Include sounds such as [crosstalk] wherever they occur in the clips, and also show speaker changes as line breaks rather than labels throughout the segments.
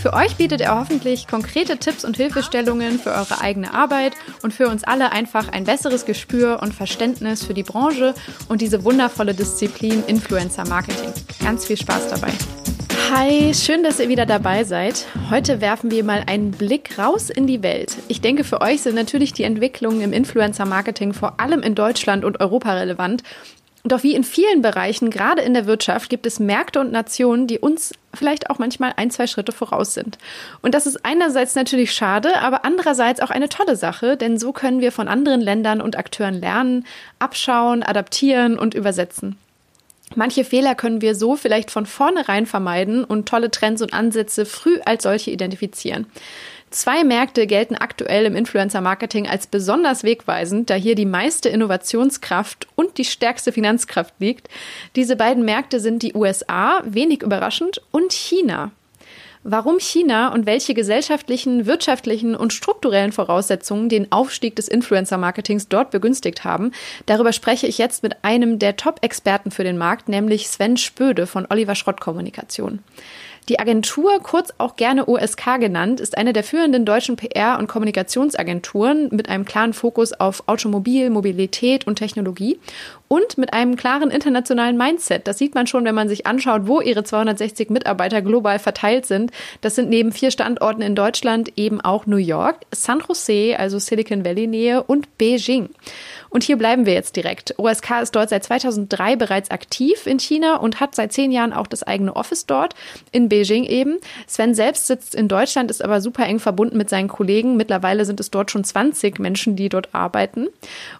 Für euch bietet er hoffentlich konkrete Tipps und Hilfestellungen für eure eigene Arbeit und für uns alle einfach ein besseres Gespür und Verständnis für die Branche und diese wundervolle Disziplin Influencer Marketing. Ganz viel Spaß dabei. Hi, schön, dass ihr wieder dabei seid. Heute werfen wir mal einen Blick raus in die Welt. Ich denke, für euch sind natürlich die Entwicklungen im Influencer-Marketing vor allem in Deutschland und Europa relevant. Doch wie in vielen Bereichen, gerade in der Wirtschaft, gibt es Märkte und Nationen, die uns vielleicht auch manchmal ein, zwei Schritte voraus sind. Und das ist einerseits natürlich schade, aber andererseits auch eine tolle Sache, denn so können wir von anderen Ländern und Akteuren lernen, abschauen, adaptieren und übersetzen. Manche Fehler können wir so vielleicht von vornherein vermeiden und tolle Trends und Ansätze früh als solche identifizieren. Zwei Märkte gelten aktuell im Influencer-Marketing als besonders wegweisend, da hier die meiste Innovationskraft und die stärkste Finanzkraft liegt. Diese beiden Märkte sind die USA, wenig überraschend, und China. Warum China und welche gesellschaftlichen, wirtschaftlichen und strukturellen Voraussetzungen den Aufstieg des Influencer-Marketings dort begünstigt haben, darüber spreche ich jetzt mit einem der Top-Experten für den Markt, nämlich Sven Spöde von Oliver Schrott Kommunikation. Die Agentur, kurz auch gerne OSK genannt, ist eine der führenden deutschen PR- und Kommunikationsagenturen mit einem klaren Fokus auf Automobil, Mobilität und Technologie und mit einem klaren internationalen Mindset. Das sieht man schon, wenn man sich anschaut, wo ihre 260 Mitarbeiter global verteilt sind. Das sind neben vier Standorten in Deutschland eben auch New York, San Jose, also Silicon Valley Nähe und Beijing. Und hier bleiben wir jetzt direkt. OSK ist dort seit 2003 bereits aktiv in China und hat seit zehn Jahren auch das eigene Office dort, in Beijing eben. Sven selbst sitzt in Deutschland, ist aber super eng verbunden mit seinen Kollegen. Mittlerweile sind es dort schon 20 Menschen, die dort arbeiten.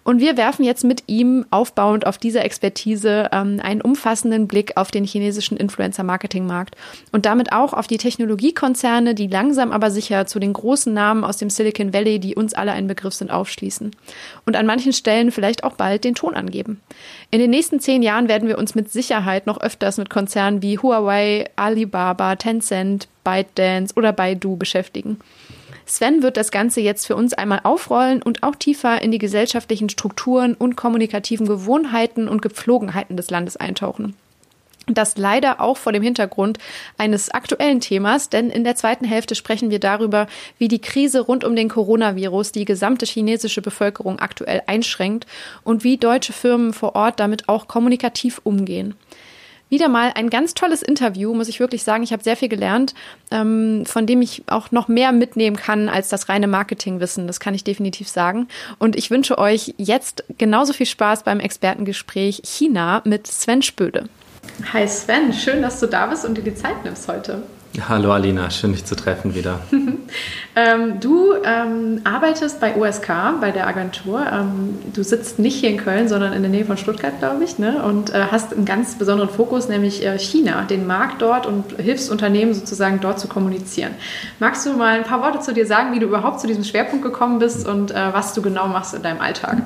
Und wir werfen jetzt mit ihm aufbauend auf diese Expertise ähm, einen umfassenden Blick auf den chinesischen Influencer-Marketing-Markt und damit auch auf die Technologiekonzerne, die langsam aber sicher zu den großen Namen aus dem Silicon Valley, die uns alle ein Begriff sind, aufschließen. Und an manchen Stellen vielleicht auch bald den Ton angeben. In den nächsten zehn Jahren werden wir uns mit Sicherheit noch öfters mit Konzernen wie Huawei, Alibaba, Tencent, ByteDance oder Baidu beschäftigen. Sven wird das Ganze jetzt für uns einmal aufrollen und auch tiefer in die gesellschaftlichen Strukturen und kommunikativen Gewohnheiten und Gepflogenheiten des Landes eintauchen. Das leider auch vor dem Hintergrund eines aktuellen Themas, denn in der zweiten Hälfte sprechen wir darüber, wie die Krise rund um den Coronavirus die gesamte chinesische Bevölkerung aktuell einschränkt und wie deutsche Firmen vor Ort damit auch kommunikativ umgehen. Wieder mal ein ganz tolles Interview, muss ich wirklich sagen. Ich habe sehr viel gelernt, ähm, von dem ich auch noch mehr mitnehmen kann als das reine Marketingwissen. Das kann ich definitiv sagen. Und ich wünsche euch jetzt genauso viel Spaß beim Expertengespräch China mit Sven Spöde. Hi Sven, schön, dass du da bist und dir die Zeit nimmst heute.
Hallo Alina, schön dich zu treffen wieder. [laughs]
ähm, du ähm, arbeitest bei USK, bei der Agentur. Ähm, du sitzt nicht hier in Köln, sondern in der Nähe von Stuttgart, glaube ich, ne? und äh, hast einen ganz besonderen Fokus, nämlich äh, China, den Markt dort und hilfst Unternehmen sozusagen dort zu kommunizieren. Magst du mal ein paar Worte zu dir sagen, wie du überhaupt zu diesem Schwerpunkt gekommen bist und äh, was du genau machst in deinem Alltag?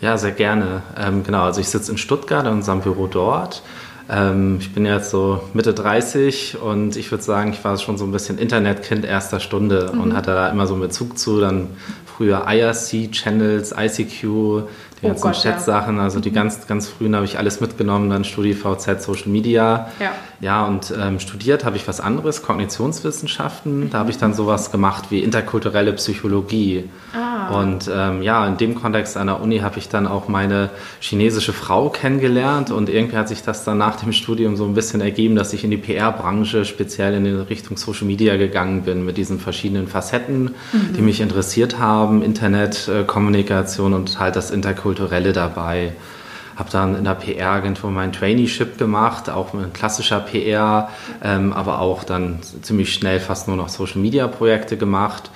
Ja, sehr gerne. Ähm, genau, also ich sitze in Stuttgart in unserem Büro dort. Ähm, ich bin jetzt so Mitte 30 und ich würde sagen, ich war schon so ein bisschen Internetkind erster Stunde mhm. und hatte da immer so einen Bezug zu. Dann früher IRC-Channels, ICQ, die oh ganzen Chat-Sachen, also die mhm. ganz, ganz frühen habe ich alles mitgenommen, dann StudiVZ, Social Media. Ja, ja und ähm, studiert habe ich was anderes, Kognitionswissenschaften. Mhm. Da habe ich dann sowas gemacht wie interkulturelle Psychologie. Ah. Und ähm, ja, in dem Kontext an der Uni habe ich dann auch meine chinesische Frau kennengelernt und irgendwie hat sich das dann nach dem Studium so ein bisschen ergeben, dass ich in die PR-Branche speziell in die Richtung Social Media gegangen bin mit diesen verschiedenen Facetten, mhm. die mich interessiert haben, Internet, äh, Kommunikation und halt das Interkulturelle dabei. Habe dann in der PR-Agentur mein Traineeship gemacht, auch mit klassischer PR, ähm, aber auch dann ziemlich schnell fast nur noch Social-Media-Projekte gemacht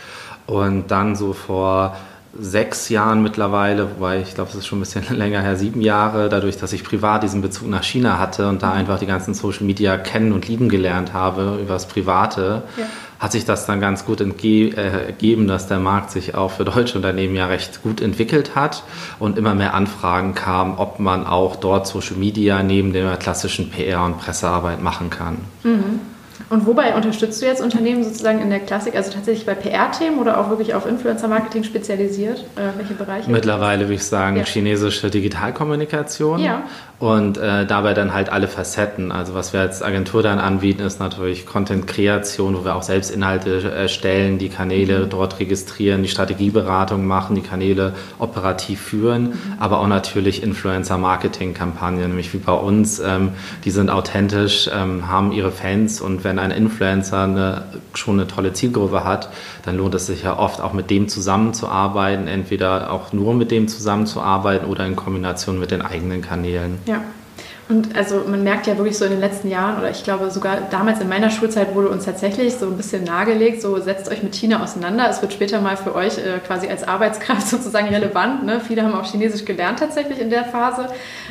und dann so vor sechs Jahren mittlerweile, wobei ich glaube, es ist schon ein bisschen [laughs] länger her, sieben Jahre, dadurch, dass ich privat diesen Bezug nach China hatte und da einfach die ganzen Social Media kennen und lieben gelernt habe über das Private, ja. hat sich das dann ganz gut äh, ergeben, dass der Markt sich auch für deutsche Unternehmen ja recht gut entwickelt hat und immer mehr Anfragen kamen, ob man auch dort Social Media neben der klassischen PR- und Pressearbeit machen kann. Mhm.
Und wobei unterstützt du jetzt Unternehmen sozusagen in der Klassik, also tatsächlich bei PR-Themen oder auch wirklich auf Influencer-Marketing spezialisiert? Äh, welche Bereiche?
Mittlerweile würde ich sagen ja. chinesische Digitalkommunikation. Ja und äh, dabei dann halt alle Facetten. Also was wir als Agentur dann anbieten, ist natürlich Content-Kreation, wo wir auch selbst Inhalte erstellen, die Kanäle mhm. dort registrieren, die Strategieberatung machen, die Kanäle operativ führen, mhm. aber auch natürlich Influencer-Marketing-Kampagnen, nämlich wie bei uns. Ähm, die sind authentisch, ähm, haben ihre Fans und wenn ein Influencer eine, schon eine tolle Zielgruppe hat, dann lohnt es sich ja oft auch mit dem zusammenzuarbeiten, entweder auch nur mit dem zusammenzuarbeiten oder in Kombination mit den eigenen Kanälen.
Ja. Und also man merkt ja wirklich so in den letzten Jahren, oder ich glaube sogar damals in meiner Schulzeit wurde uns tatsächlich so ein bisschen nahegelegt, so setzt euch mit China auseinander. Es wird später mal für euch äh, quasi als Arbeitskraft [laughs] sozusagen relevant. Ne? Viele haben auch Chinesisch gelernt tatsächlich in der Phase,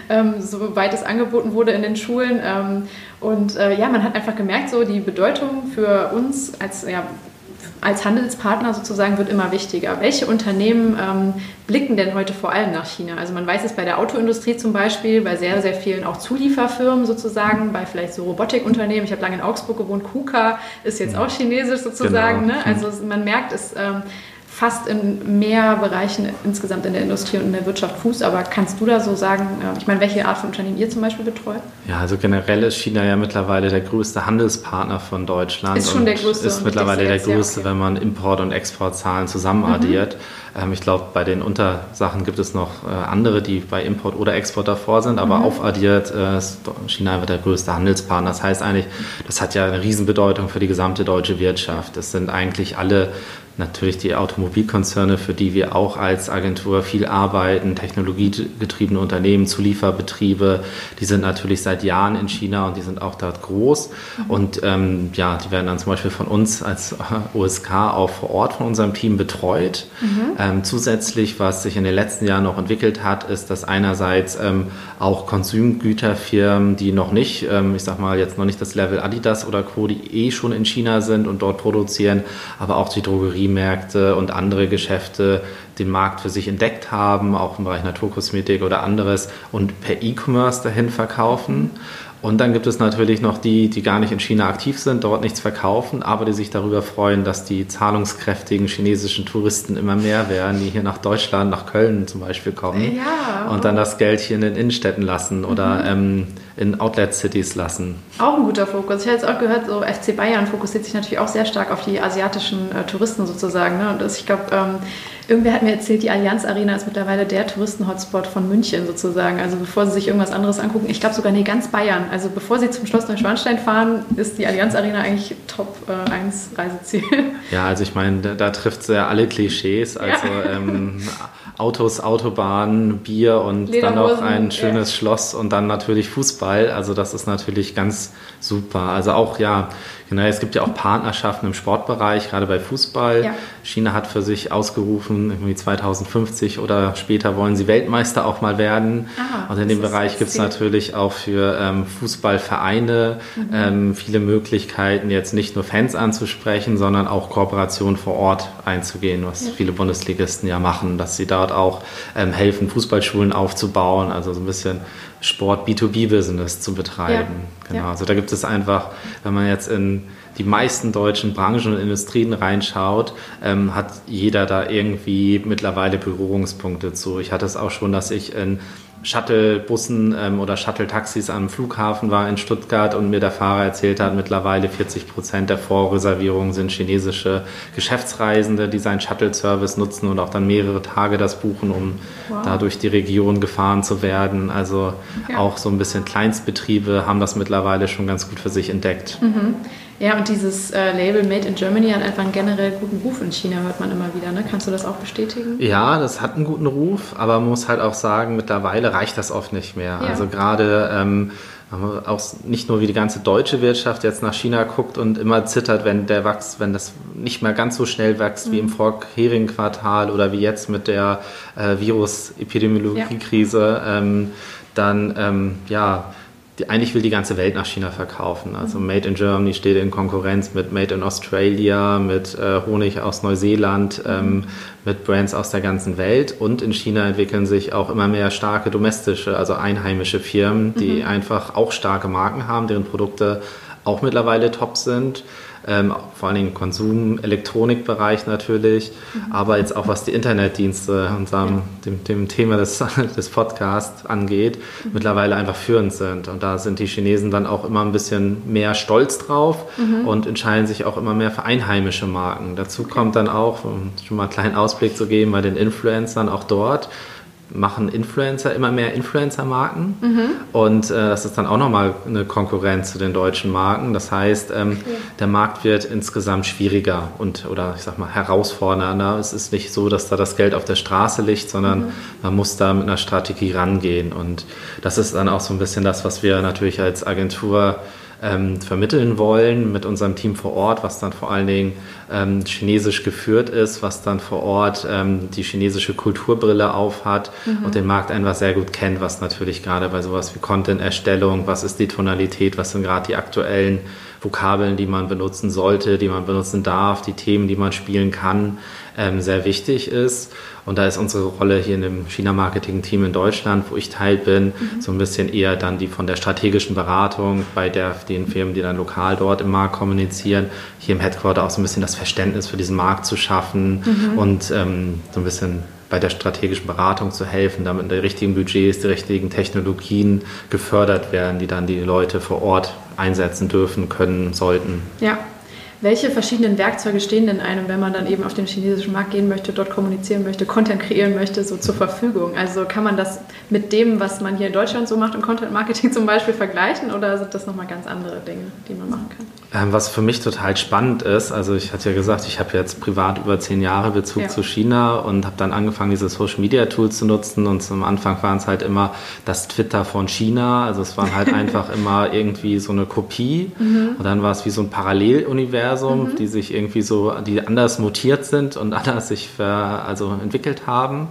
ähm, soweit es angeboten wurde in den Schulen. Ähm, und äh, ja, man hat einfach gemerkt, so die Bedeutung für uns als ja, als Handelspartner sozusagen wird immer wichtiger. Welche Unternehmen ähm, blicken denn heute vor allem nach China? Also man weiß es bei der Autoindustrie zum Beispiel, bei sehr, sehr vielen auch Zulieferfirmen sozusagen, bei vielleicht so Robotikunternehmen. Ich habe lange in Augsburg gewohnt, KUKA ist jetzt auch chinesisch sozusagen. Genau. Ne? Also man merkt es. Ähm, fast in mehr Bereichen insgesamt in der Industrie und in der Wirtschaft Fuß. Aber kannst du da so sagen, äh, ich meine, welche Art von Unternehmen ihr zum Beispiel betreut?
Ja, also generell ist China ja mittlerweile der größte Handelspartner von Deutschland.
Ist schon der größte.
Ist mittlerweile der größte, okay. wenn man Import- und Exportzahlen zusammen addiert. Mhm. Ähm, ich glaube, bei den Untersachen gibt es noch äh, andere, die bei Import oder Export davor sind, aber mhm. aufaddiert äh, ist China einfach der größte Handelspartner. Das heißt eigentlich, das hat ja eine Riesenbedeutung für die gesamte deutsche Wirtschaft. Es sind eigentlich alle natürlich die Automobilkonzerne, für die wir auch als Agentur viel arbeiten, technologiegetriebene Unternehmen, Zulieferbetriebe, die sind natürlich seit Jahren in China und die sind auch dort groß. Mhm. Und ähm, ja, die werden dann zum Beispiel von uns als [laughs] OSK auch vor Ort von unserem Team betreut. Mhm. Ähm, zusätzlich, was sich in den letzten Jahren noch entwickelt hat, ist, dass einerseits ähm, auch Konsumgüterfirmen, die noch nicht, ähm, ich sag mal jetzt noch nicht das Level Adidas oder Co., die eh schon in China sind und dort produzieren, aber auch die Drogerie Drogeriemärkte und andere Geschäfte den Markt für sich entdeckt haben, auch im Bereich Naturkosmetik oder anderes und per E-Commerce dahin verkaufen. Und dann gibt es natürlich noch die, die gar nicht in China aktiv sind, dort nichts verkaufen, aber die sich darüber freuen, dass die zahlungskräftigen chinesischen Touristen immer mehr werden, die hier nach Deutschland, nach Köln zum Beispiel kommen ja. und dann das Geld hier in den Innenstädten lassen oder mhm. ähm, in Outlet-Cities lassen.
Auch ein guter Fokus. Ich habe jetzt auch gehört, so FC Bayern fokussiert sich natürlich auch sehr stark auf die asiatischen äh, Touristen sozusagen. Ne? Und das, ich glaube, ähm, Irgendwer hat mir erzählt, die Allianz Arena ist mittlerweile der Touristen-Hotspot von München sozusagen. Also bevor Sie sich irgendwas anderes angucken, ich glaube sogar, nee, ganz Bayern. Also bevor Sie zum Schloss Neuschwanstein fahren, ist die Allianz Arena eigentlich Top äh, 1 Reiseziel. [laughs]
Ja, also ich meine, da, da trifft es ja alle Klischees. Also ja. ähm, Autos, Autobahnen, Bier und dann noch ein schönes ja. Schloss und dann natürlich Fußball. Also das ist natürlich ganz super. Also auch ja, genau, es gibt ja auch Partnerschaften im Sportbereich, gerade bei Fußball. Ja. China hat für sich ausgerufen, irgendwie 2050 oder später wollen sie Weltmeister auch mal werden. Ah, und in dem Bereich gibt es natürlich auch für ähm, Fußballvereine mhm. ähm, viele Möglichkeiten, jetzt nicht nur Fans anzusprechen, sondern auch Kooperationen vor Ort einzugehen, was ja. viele Bundesligisten ja machen, dass sie dort auch ähm, helfen, Fußballschulen aufzubauen, also so ein bisschen Sport B2B-Business zu betreiben. Ja. Genau. Ja. Also da gibt es einfach, wenn man jetzt in die meisten deutschen Branchen und Industrien reinschaut, ähm, hat jeder da irgendwie mittlerweile Berührungspunkte zu. Ich hatte es auch schon, dass ich in Shuttle-Bussen ähm, oder Shuttle-Taxis am Flughafen war in Stuttgart und mir der Fahrer erzählt hat, mittlerweile 40 Prozent der Vorreservierungen sind chinesische Geschäftsreisende, die seinen Shuttle-Service nutzen und auch dann mehrere Tage das buchen, um wow. da durch die Region gefahren zu werden. Also ja. auch so ein bisschen Kleinstbetriebe haben das mittlerweile schon ganz gut für sich entdeckt.
Mhm. Ja, und dieses äh, Label Made in Germany hat einfach einen generell guten Ruf in China, hört man immer wieder. Ne? Kannst du das auch bestätigen?
Ja, das hat einen guten Ruf, aber man muss halt auch sagen, mittlerweile reicht das oft nicht mehr. Ja. Also gerade ähm, auch nicht nur wie die ganze deutsche Wirtschaft jetzt nach China guckt und immer zittert, wenn der wächst, wenn das nicht mehr ganz so schnell wächst mhm. wie im mhm. vorherigen Quartal oder wie jetzt mit der äh, Virus-Epidemiologie-Krise, ja. ähm, dann ähm, ja die, eigentlich will die ganze Welt nach China verkaufen. Also mhm. Made in Germany steht in Konkurrenz mit Made in Australia, mit äh, Honig aus Neuseeland, mhm. ähm, mit Brands aus der ganzen Welt. Und in China entwickeln sich auch immer mehr starke domestische, also einheimische Firmen, die mhm. einfach auch starke Marken haben, deren Produkte auch mittlerweile top sind ähm, vor allem im Konsum, Elektronikbereich natürlich, mhm. aber jetzt auch was die Internetdienste, unserem, ja. dem, dem, Thema des, [laughs] des Podcasts angeht, mhm. mittlerweile einfach führend sind. Und da sind die Chinesen dann auch immer ein bisschen mehr stolz drauf mhm. und entscheiden sich auch immer mehr für einheimische Marken. Dazu kommt dann auch, um schon mal einen kleinen Ausblick zu geben, bei den Influencern auch dort, machen Influencer immer mehr Influencer-Marken mhm. und äh, das ist dann auch nochmal eine Konkurrenz zu den deutschen Marken. Das heißt, ähm, okay. der Markt wird insgesamt schwieriger und oder ich sag mal herausfordernder. Es ist nicht so, dass da das Geld auf der Straße liegt, sondern mhm. man muss da mit einer Strategie rangehen und das ist dann auch so ein bisschen das, was wir natürlich als Agentur ähm, vermitteln wollen mit unserem Team vor Ort, was dann vor allen Dingen ähm, chinesisch geführt ist, was dann vor Ort ähm, die chinesische Kulturbrille aufhat mhm. und den Markt einfach sehr gut kennt, was natürlich gerade bei sowas wie Content-Erstellung, was ist die Tonalität, was sind gerade die aktuellen Vokabeln, die man benutzen sollte, die man benutzen darf, die Themen, die man spielen kann, ähm, sehr wichtig ist. Und da ist unsere Rolle hier in dem China-Marketing-Team in Deutschland, wo ich Teil bin, mhm. so ein bisschen eher dann die von der strategischen Beratung bei der, den Firmen, die dann lokal dort im Markt kommunizieren, hier im Headquarter auch so ein bisschen das Verständnis für diesen Markt zu schaffen mhm. und ähm, so ein bisschen bei der strategischen Beratung zu helfen, damit die richtigen Budgets, die richtigen Technologien gefördert werden, die dann die Leute vor Ort einsetzen dürfen, können, sollten.
Ja, welche verschiedenen Werkzeuge stehen denn einem, wenn man dann eben auf den chinesischen Markt gehen möchte, dort kommunizieren möchte, Content kreieren möchte, so zur Verfügung? Also kann man das mit dem, was man hier in Deutschland so macht im Content Marketing zum Beispiel vergleichen oder sind das nochmal ganz andere Dinge, die man machen kann?
Ähm, was für mich total spannend ist, also ich hatte ja gesagt, ich habe jetzt privat über zehn Jahre Bezug ja. zu China und habe dann angefangen, diese Social Media Tools zu nutzen und zum Anfang waren es halt immer das Twitter von China, also es waren halt [laughs] einfach immer irgendwie so eine Kopie mhm. und dann war es wie so ein Paralleluniversum Universum, mhm. die sich irgendwie so, die anders mutiert sind und [laughs] anders sich ver, also entwickelt haben.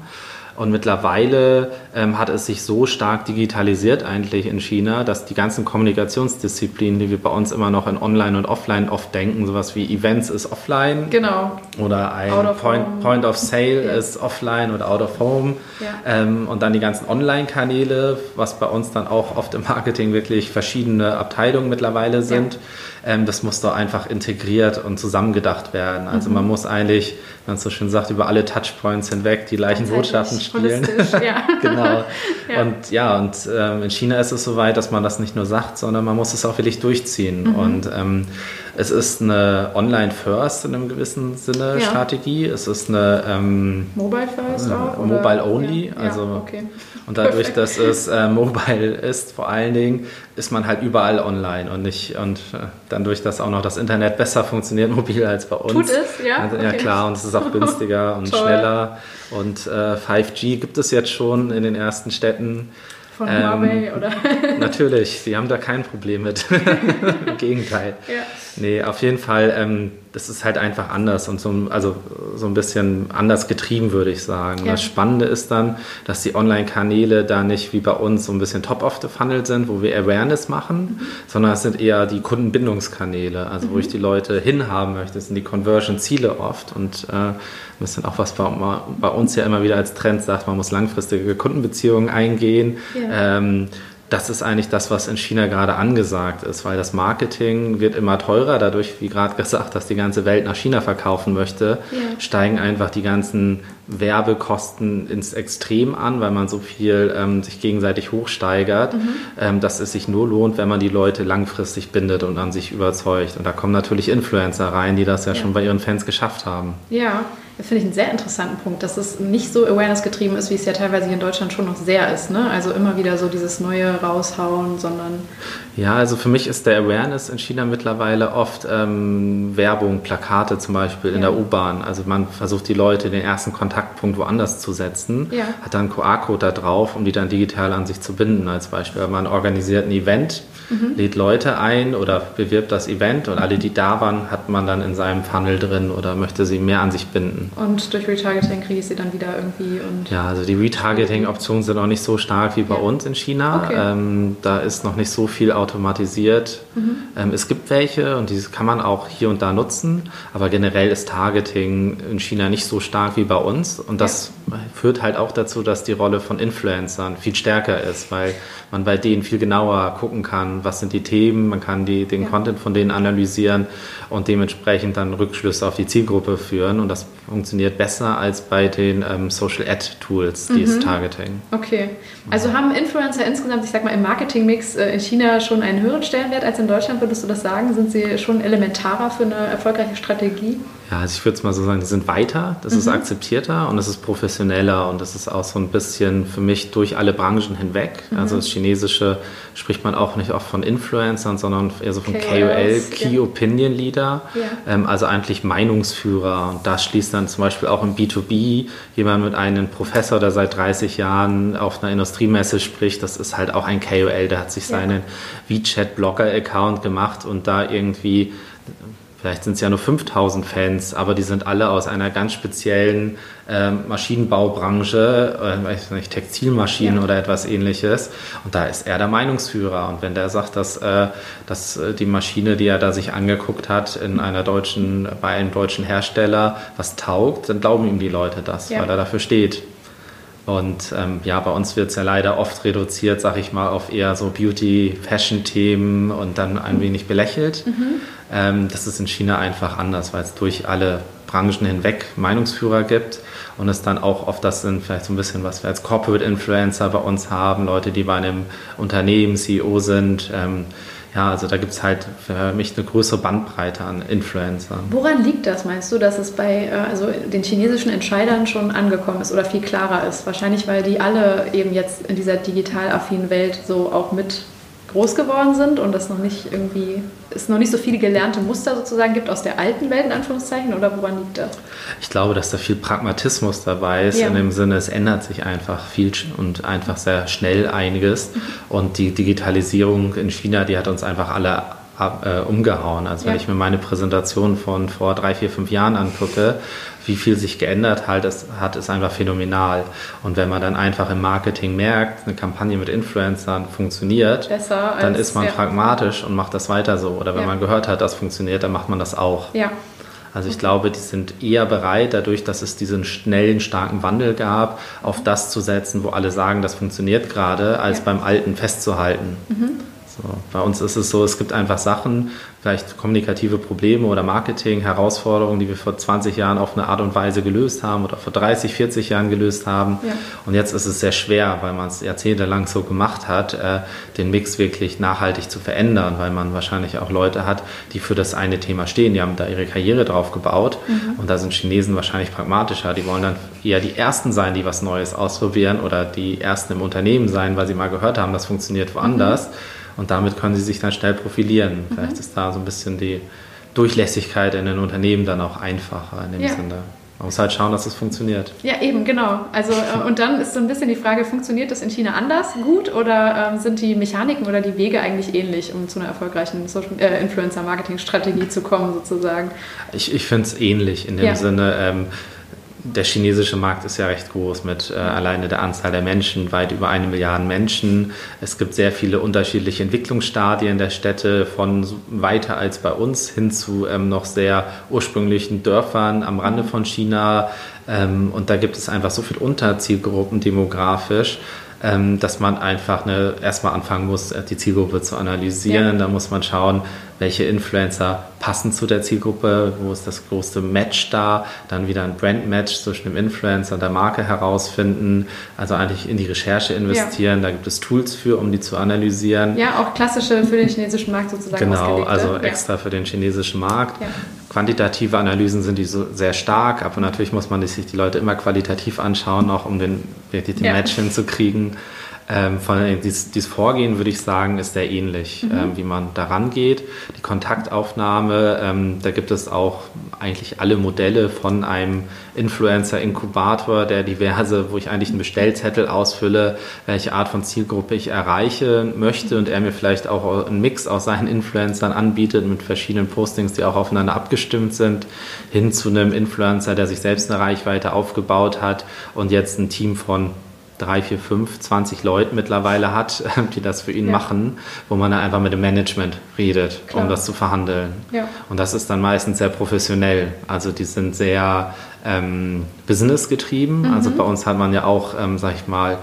Und mittlerweile ähm, hat es sich so stark digitalisiert eigentlich in China, dass die ganzen Kommunikationsdisziplinen, die wir bei uns immer noch in Online und Offline oft denken, sowas wie Events ist offline.
Genau.
Oder ein Point, Point, of Sale ja. ist offline oder out of home. Ja. Ähm, und dann die ganzen Online-Kanäle, was bei uns dann auch oft im Marketing wirklich verschiedene Abteilungen mittlerweile sind. Ja ähm, das muss doch einfach integriert und zusammengedacht werden. Also mhm. man muss eigentlich, wenn man so schön sagt, über alle Touchpoints hinweg die gleichen Botschaften spielen.
Ja. [laughs]
genau. [laughs] ja. Und ja, und ähm, in China ist es so weit, dass man das nicht nur sagt, sondern man muss es auch wirklich durchziehen. Mhm. Und ähm, es ist eine Online-First in einem gewissen Sinne ja. Strategie. Es ist eine
ähm, Mobile First auch?
Mobile Only. Ja. Also,
ja, okay.
Und dadurch, dass es äh, mobile ist, vor allen Dingen, ist man halt überall online und nicht und äh, dann durch, dass auch noch das Internet besser funktioniert mobil als bei uns.
Tut es, ja.
Also, ja klar, und es ist auch [laughs] günstiger und schneller. Und äh, 5G gibt es jetzt schon in den ersten Städten.
Von ähm, Huawei oder?
natürlich, die haben da kein Problem mit. [laughs] Im Gegenteil. Ja. Nee, auf jeden Fall, ähm, das ist halt einfach anders und so, also so ein bisschen anders getrieben, würde ich sagen. Ja. Das Spannende ist dann, dass die Online-Kanäle da nicht wie bei uns so ein bisschen top of the funnel sind, wo wir Awareness machen, mhm. sondern es sind eher die Kundenbindungskanäle, also mhm. wo ich die Leute hinhaben möchte. Das sind die Conversion-Ziele oft und äh, ein bisschen auch was bei, bei, uns ja immer wieder als Trend sagt, man muss langfristige Kundenbeziehungen eingehen. Ja. Ähm, das ist eigentlich das, was in China gerade angesagt ist, weil das Marketing wird immer teurer. Dadurch, wie gerade [laughs] gesagt, dass die ganze Welt nach China verkaufen möchte, ja. steigen einfach die ganzen Werbekosten ins Extrem an, weil man so viel ähm, sich gegenseitig hochsteigert, mhm. ähm, dass es sich nur lohnt, wenn man die Leute langfristig bindet und an sich überzeugt. Und da kommen natürlich Influencer rein, die das ja, ja. schon bei ihren Fans geschafft haben.
Ja, finde ich einen sehr interessanten Punkt, dass es nicht so Awareness getrieben ist, wie es ja teilweise hier in Deutschland schon noch sehr ist. Ne? Also immer wieder so dieses Neue raushauen, sondern.
Ja, also für mich ist der Awareness in China mittlerweile oft ähm, Werbung, Plakate zum Beispiel in ja. der U-Bahn. Also man versucht die Leute den ersten Kontaktpunkt woanders zu setzen, ja. hat dann einen QR-Code da drauf, um die dann digital an sich zu binden als Beispiel. Man organisiert ein Event mhm. lädt Leute ein oder bewirbt das Event und alle, die da waren, hat man dann in seinem Funnel drin oder möchte sie mehr an sich binden.
Und durch Retargeting kriege ich sie dann wieder irgendwie und.
Ja, also die Retargeting-Optionen sind auch nicht so stark wie bei ja. uns in China. Okay. Ähm, da ist noch nicht so viel automatisiert. Mhm. Ähm, es gibt welche und diese kann man auch hier und da nutzen, aber generell ist Targeting in China nicht so stark wie bei uns und das. Führt halt auch dazu, dass die Rolle von Influencern viel stärker ist, weil man bei denen viel genauer gucken kann, was sind die Themen, man kann die, den ja. Content von denen analysieren und dementsprechend dann Rückschlüsse auf die Zielgruppe führen. Und das funktioniert besser als bei den ähm, Social Ad Tools, dieses mhm. Targeting.
Okay. Also haben Influencer insgesamt, ich sag mal, im Marketingmix äh, in China schon einen höheren Stellenwert als in Deutschland? Würdest du das sagen? Sind sie schon elementarer für eine erfolgreiche Strategie?
Ja, also ich würde es mal so sagen, die sind weiter, das mhm. ist akzeptierter und es ist professioneller und das ist auch so ein bisschen für mich durch alle Branchen hinweg. Mhm. Also das Chinesische spricht man auch nicht oft von Influencern, sondern eher so von KOL, Key ja. Opinion Leader, ja. ähm, also eigentlich Meinungsführer. Und das schließt dann zum Beispiel auch im B2B jemand mit einem Professor, der seit 30 Jahren auf einer Industriemesse spricht, das ist halt auch ein KOL, der hat sich ja. seinen WeChat-Blogger-Account gemacht und da irgendwie vielleicht sind es ja nur 5000 Fans, aber die sind alle aus einer ganz speziellen äh, Maschinenbaubranche, äh, weiß nicht, Textilmaschinen ja. oder etwas ähnliches. Und da ist er der Meinungsführer. Und wenn der sagt, dass, äh, dass äh, die Maschine, die er da sich angeguckt hat, in einer deutschen, bei einem deutschen Hersteller was taugt, dann glauben ihm die Leute das, ja. weil er dafür steht. Und ähm, ja, bei uns wird es ja leider oft reduziert, sag ich mal, auf eher so Beauty-Fashion-Themen und dann ein wenig belächelt. Mhm. Ähm, das ist in China einfach anders, weil es durch alle Branchen hinweg Meinungsführer gibt und es dann auch oft das sind vielleicht so ein bisschen, was wir als Corporate Influencer bei uns haben, Leute, die bei einem Unternehmen CEO sind. Ähm, ja, also da gibt es halt für mich eine größere Bandbreite an Influencern.
Woran liegt das, meinst du, dass es bei äh, also den chinesischen Entscheidern schon angekommen ist oder viel klarer ist? Wahrscheinlich, weil die alle eben jetzt in dieser digital affinen Welt so auch mit groß geworden sind und das noch nicht irgendwie, es noch nicht so viele gelernte Muster sozusagen gibt aus der alten Welt, in Anführungszeichen, oder woran liegt das?
Ich glaube, dass da viel Pragmatismus dabei ist, ja. in dem Sinne, es ändert sich einfach viel und einfach sehr schnell einiges. Mhm. Und die Digitalisierung in China, die hat uns einfach alle ab, äh, umgehauen. Also ja. wenn ich mir meine Präsentation von vor drei, vier, fünf Jahren angucke, wie viel sich geändert halt ist, hat, ist einfach phänomenal. Und wenn man dann einfach im Marketing merkt, eine Kampagne mit Influencern funktioniert, Besser dann als, ist man ja. pragmatisch und macht das weiter so. Oder wenn ja. man gehört hat, das funktioniert, dann macht man das auch. Ja. Also ich glaube, die sind eher bereit, dadurch, dass es diesen schnellen, starken Wandel gab, auf das zu setzen, wo alle sagen, das funktioniert gerade, als ja. beim Alten festzuhalten. Mhm. So, bei uns ist es so, es gibt einfach Sachen, vielleicht kommunikative Probleme oder Marketing-Herausforderungen, die wir vor 20 Jahren auf eine Art und Weise gelöst haben oder vor 30, 40 Jahren gelöst haben. Ja. Und jetzt ist es sehr schwer, weil man es jahrzehntelang so gemacht hat, äh, den Mix wirklich nachhaltig zu verändern, weil man wahrscheinlich auch Leute hat, die für das eine Thema stehen. Die haben da ihre Karriere drauf gebaut. Mhm. Und da sind Chinesen wahrscheinlich pragmatischer. Die wollen dann eher die Ersten sein, die was Neues ausprobieren oder die Ersten im Unternehmen sein, weil sie mal gehört haben, das funktioniert woanders. Mhm. Und damit können sie sich dann schnell profilieren. Mhm. Vielleicht ist da so ein bisschen die Durchlässigkeit in den Unternehmen dann auch einfacher in dem ja. Sinne. Man muss halt schauen, dass es funktioniert.
Ja, eben, genau. Also, äh, [laughs] und dann ist so ein bisschen die Frage, funktioniert das in China anders gut oder ähm, sind die Mechaniken oder die Wege eigentlich ähnlich, um zu einer erfolgreichen äh, Influencer-Marketing-Strategie zu kommen, sozusagen?
Ich, ich finde es ähnlich in dem ja. Sinne. Ähm, der chinesische Markt ist ja recht groß mit äh, alleine der Anzahl der Menschen, weit über eine Milliarde Menschen. Es gibt sehr viele unterschiedliche Entwicklungsstadien der Städte, von weiter als bei uns hin zu ähm, noch sehr ursprünglichen Dörfern am Rande von China. Ähm, und da gibt es einfach so viele Unterzielgruppen demografisch ähm, dass man einfach eine, erstmal anfangen muss, äh, die Zielgruppe zu analysieren. Ja. Da muss man schauen, welche Influencer passen zu der Zielgruppe, wo ist das größte Match da, dann wieder ein Brand-Match zwischen dem Influencer und der Marke herausfinden, also eigentlich in die Recherche investieren, ja. da gibt es Tools für, um die zu analysieren.
Ja, auch klassische für den chinesischen Markt sozusagen
Genau, also ja. extra für den chinesischen Markt quantitative Analysen sind die so sehr stark, aber natürlich muss man sich die Leute immer qualitativ anschauen, auch um den, wirklich den ja. Match hinzukriegen. Ähm, von, dieses, dieses, Vorgehen, würde ich sagen, ist sehr ähnlich, mhm. ähm, wie man daran geht. Die Kontaktaufnahme, ähm, da gibt es auch eigentlich alle Modelle von einem Influencer-Inkubator, der diverse, wo ich eigentlich einen Bestellzettel ausfülle, welche Art von Zielgruppe ich erreichen möchte und er mir vielleicht auch einen Mix aus seinen Influencern anbietet mit verschiedenen Postings, die auch aufeinander abgestimmt sind, hin zu einem Influencer, der sich selbst eine Reichweite aufgebaut hat und jetzt ein Team von drei, vier, fünf, 20 Leute mittlerweile hat, [laughs] die das für ihn ja. machen, wo man dann einfach mit dem Management redet, Klar. um das zu verhandeln. Ja. Und das ist dann meistens sehr professionell. Also die sind sehr ähm, businessgetrieben. Mhm. Also bei uns hat man ja auch, ähm, sag ich mal,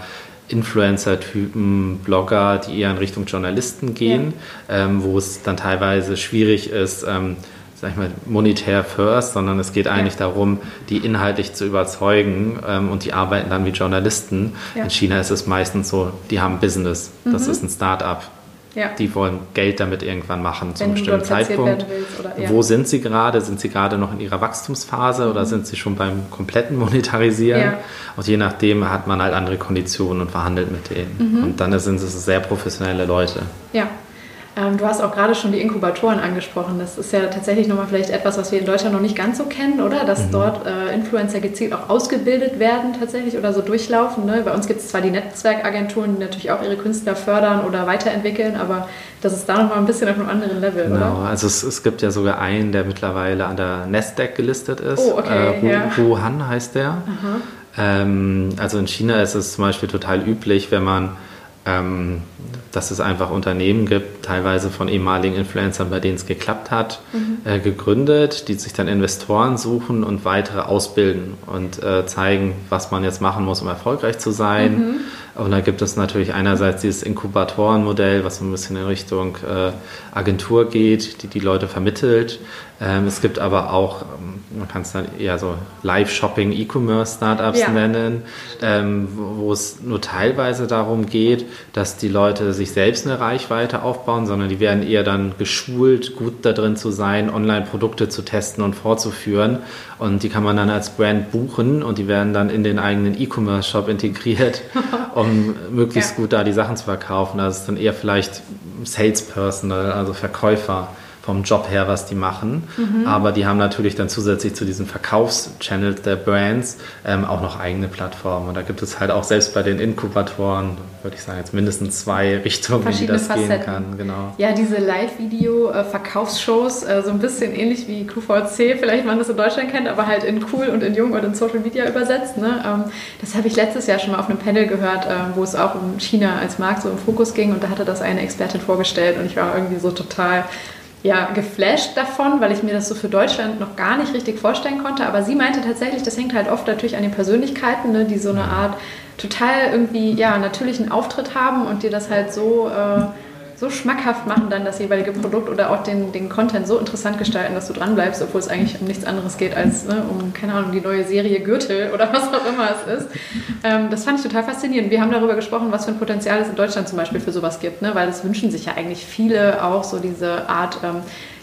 Influencer-Typen, Blogger, die eher in Richtung Journalisten gehen, ja. ähm, wo es dann teilweise schwierig ist, ähm, sag ich mal, monetär first, sondern es geht eigentlich ja. darum, die inhaltlich zu überzeugen ähm, und die arbeiten dann wie Journalisten. Ja. In China ist es meistens so, die haben Business, das mhm. ist ein Start-up. Ja. Die wollen Geld damit irgendwann machen zum bestimmten Zeitpunkt. Oder, ja. Wo sind sie gerade? Sind sie gerade noch in ihrer Wachstumsphase mhm. oder sind sie schon beim kompletten Monetarisieren? Ja. Und je nachdem hat man halt andere Konditionen und verhandelt mit denen. Mhm. Und dann sind es sehr professionelle Leute.
Ja, du hast auch gerade schon die Inkubatoren angesprochen. Das ist ja tatsächlich nochmal vielleicht etwas, was wir in Deutschland noch nicht ganz so kennen, oder? Dass mhm. dort äh, Influencer gezielt auch ausgebildet werden tatsächlich oder so durchlaufen. Ne? Bei uns gibt es zwar die Netzwerkagenturen, die natürlich auch ihre Künstler fördern oder weiterentwickeln, aber das ist da nochmal ein bisschen auf einem anderen Level,
genau. oder? Also es, es, gibt ja sogar einen, der mittlerweile an der Nasdaq gelistet ist. Oh, okay. Äh, ja. Wuhan heißt der. Ähm, also in China ist es zum Beispiel total üblich, wenn man ähm, dass es einfach Unternehmen gibt, teilweise von ehemaligen Influencern, bei denen es geklappt hat, mhm. äh, gegründet, die sich dann Investoren suchen und weitere ausbilden und äh, zeigen, was man jetzt machen muss, um erfolgreich zu sein. Mhm. Und da gibt es natürlich einerseits dieses Inkubatorenmodell, was so ein bisschen in Richtung äh, Agentur geht, die die Leute vermittelt. Ähm, es gibt aber auch, ähm, man kann es dann eher so Live-Shopping, E-Commerce-Startups ja. nennen, ähm, wo, es nur teilweise darum geht, dass die Leute sich selbst eine Reichweite aufbauen, sondern die werden eher dann geschult, gut da drin zu sein, Online-Produkte zu testen und vorzuführen. Und die kann man dann als Brand buchen und die werden dann in den eigenen E-Commerce-Shop integriert. [laughs] um möglichst ja. gut da die Sachen zu verkaufen. Das ist dann eher vielleicht Salespersonal, also Verkäufer vom Job her, was die machen. Mhm. Aber die haben natürlich dann zusätzlich zu diesen Verkaufschannels der Brands ähm, auch noch eigene Plattformen. Und da gibt es halt auch selbst bei den Inkubatoren, würde ich sagen, jetzt mindestens zwei Richtungen, in die das Facetten. gehen kann. Genau.
Ja, diese Live-Video-Verkaufsshows, äh, so ein bisschen ähnlich wie QVC, vielleicht man das in Deutschland kennt, aber halt in cool und in jung und in Social Media übersetzt. Ne? Ähm, das habe ich letztes Jahr schon mal auf einem Panel gehört, äh, wo es auch um China als Markt so im Fokus ging und da hatte das eine Expertin vorgestellt und ich war irgendwie so total ja, geflasht davon, weil ich mir das so für Deutschland noch gar nicht richtig vorstellen konnte. Aber sie meinte tatsächlich, das hängt halt oft natürlich an den Persönlichkeiten, ne, die so eine Art total irgendwie ja, natürlichen Auftritt haben und die das halt so äh, so schmackhaft machen, dann das jeweilige Produkt oder auch den, den Content so interessant gestalten, dass du dranbleibst, obwohl es eigentlich um nichts anderes geht als ne, um, keine Ahnung, die neue Serie Gürtel [laughs] oder was auch immer es ist. Ähm, das fand ich total faszinierend. Wir haben darüber gesprochen, was für ein Potenzial es in Deutschland zum Beispiel für sowas gibt, ne? weil das wünschen sich ja eigentlich viele auch so diese Art. Ähm,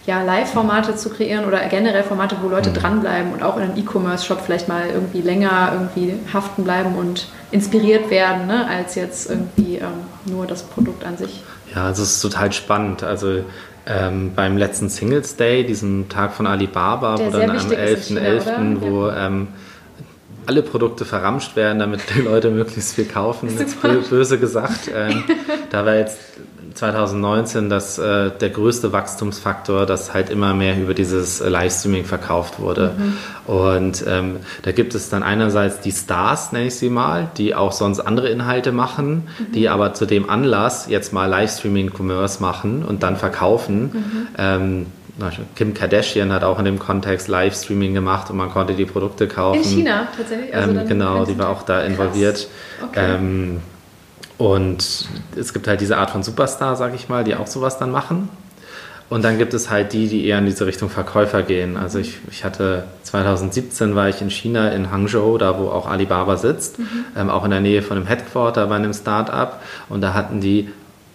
ja, Live-Formate zu kreieren oder generell Formate, wo Leute mhm. dranbleiben und auch in einem E-Commerce-Shop vielleicht mal irgendwie länger irgendwie haften bleiben und inspiriert werden, ne, als jetzt irgendwie ähm, nur das Produkt an sich.
Ja, also es ist total spannend. Also ähm, beim letzten Singles Day, diesem Tag von Alibaba, Der wo dann am 11.11., .11., wo ähm, alle Produkte verramscht werden, damit die Leute [laughs] möglichst viel kaufen, böse gesagt. Ähm, [laughs] da war jetzt 2019 das, äh, der größte Wachstumsfaktor, dass halt immer mehr über dieses äh, Livestreaming verkauft wurde. Mhm. Und ähm, da gibt es dann einerseits die Stars, nenne ich sie mal, die auch sonst andere Inhalte machen, mhm. die aber zu dem Anlass jetzt mal Livestreaming-Commerce machen und dann verkaufen. Mhm. Ähm, Kim Kardashian hat auch in dem Kontext Livestreaming gemacht und man konnte die Produkte kaufen. In
China tatsächlich?
Also ähm, genau, die war auch da involviert. Okay. Ähm, und es gibt halt diese Art von Superstar, sag ich mal, die auch sowas dann machen. Und dann gibt es halt die, die eher in diese Richtung Verkäufer gehen. Also ich, ich hatte 2017 war ich in China, in Hangzhou, da wo auch Alibaba sitzt, mhm. ähm, auch in der Nähe von einem Headquarter bei einem Startup. Und da hatten die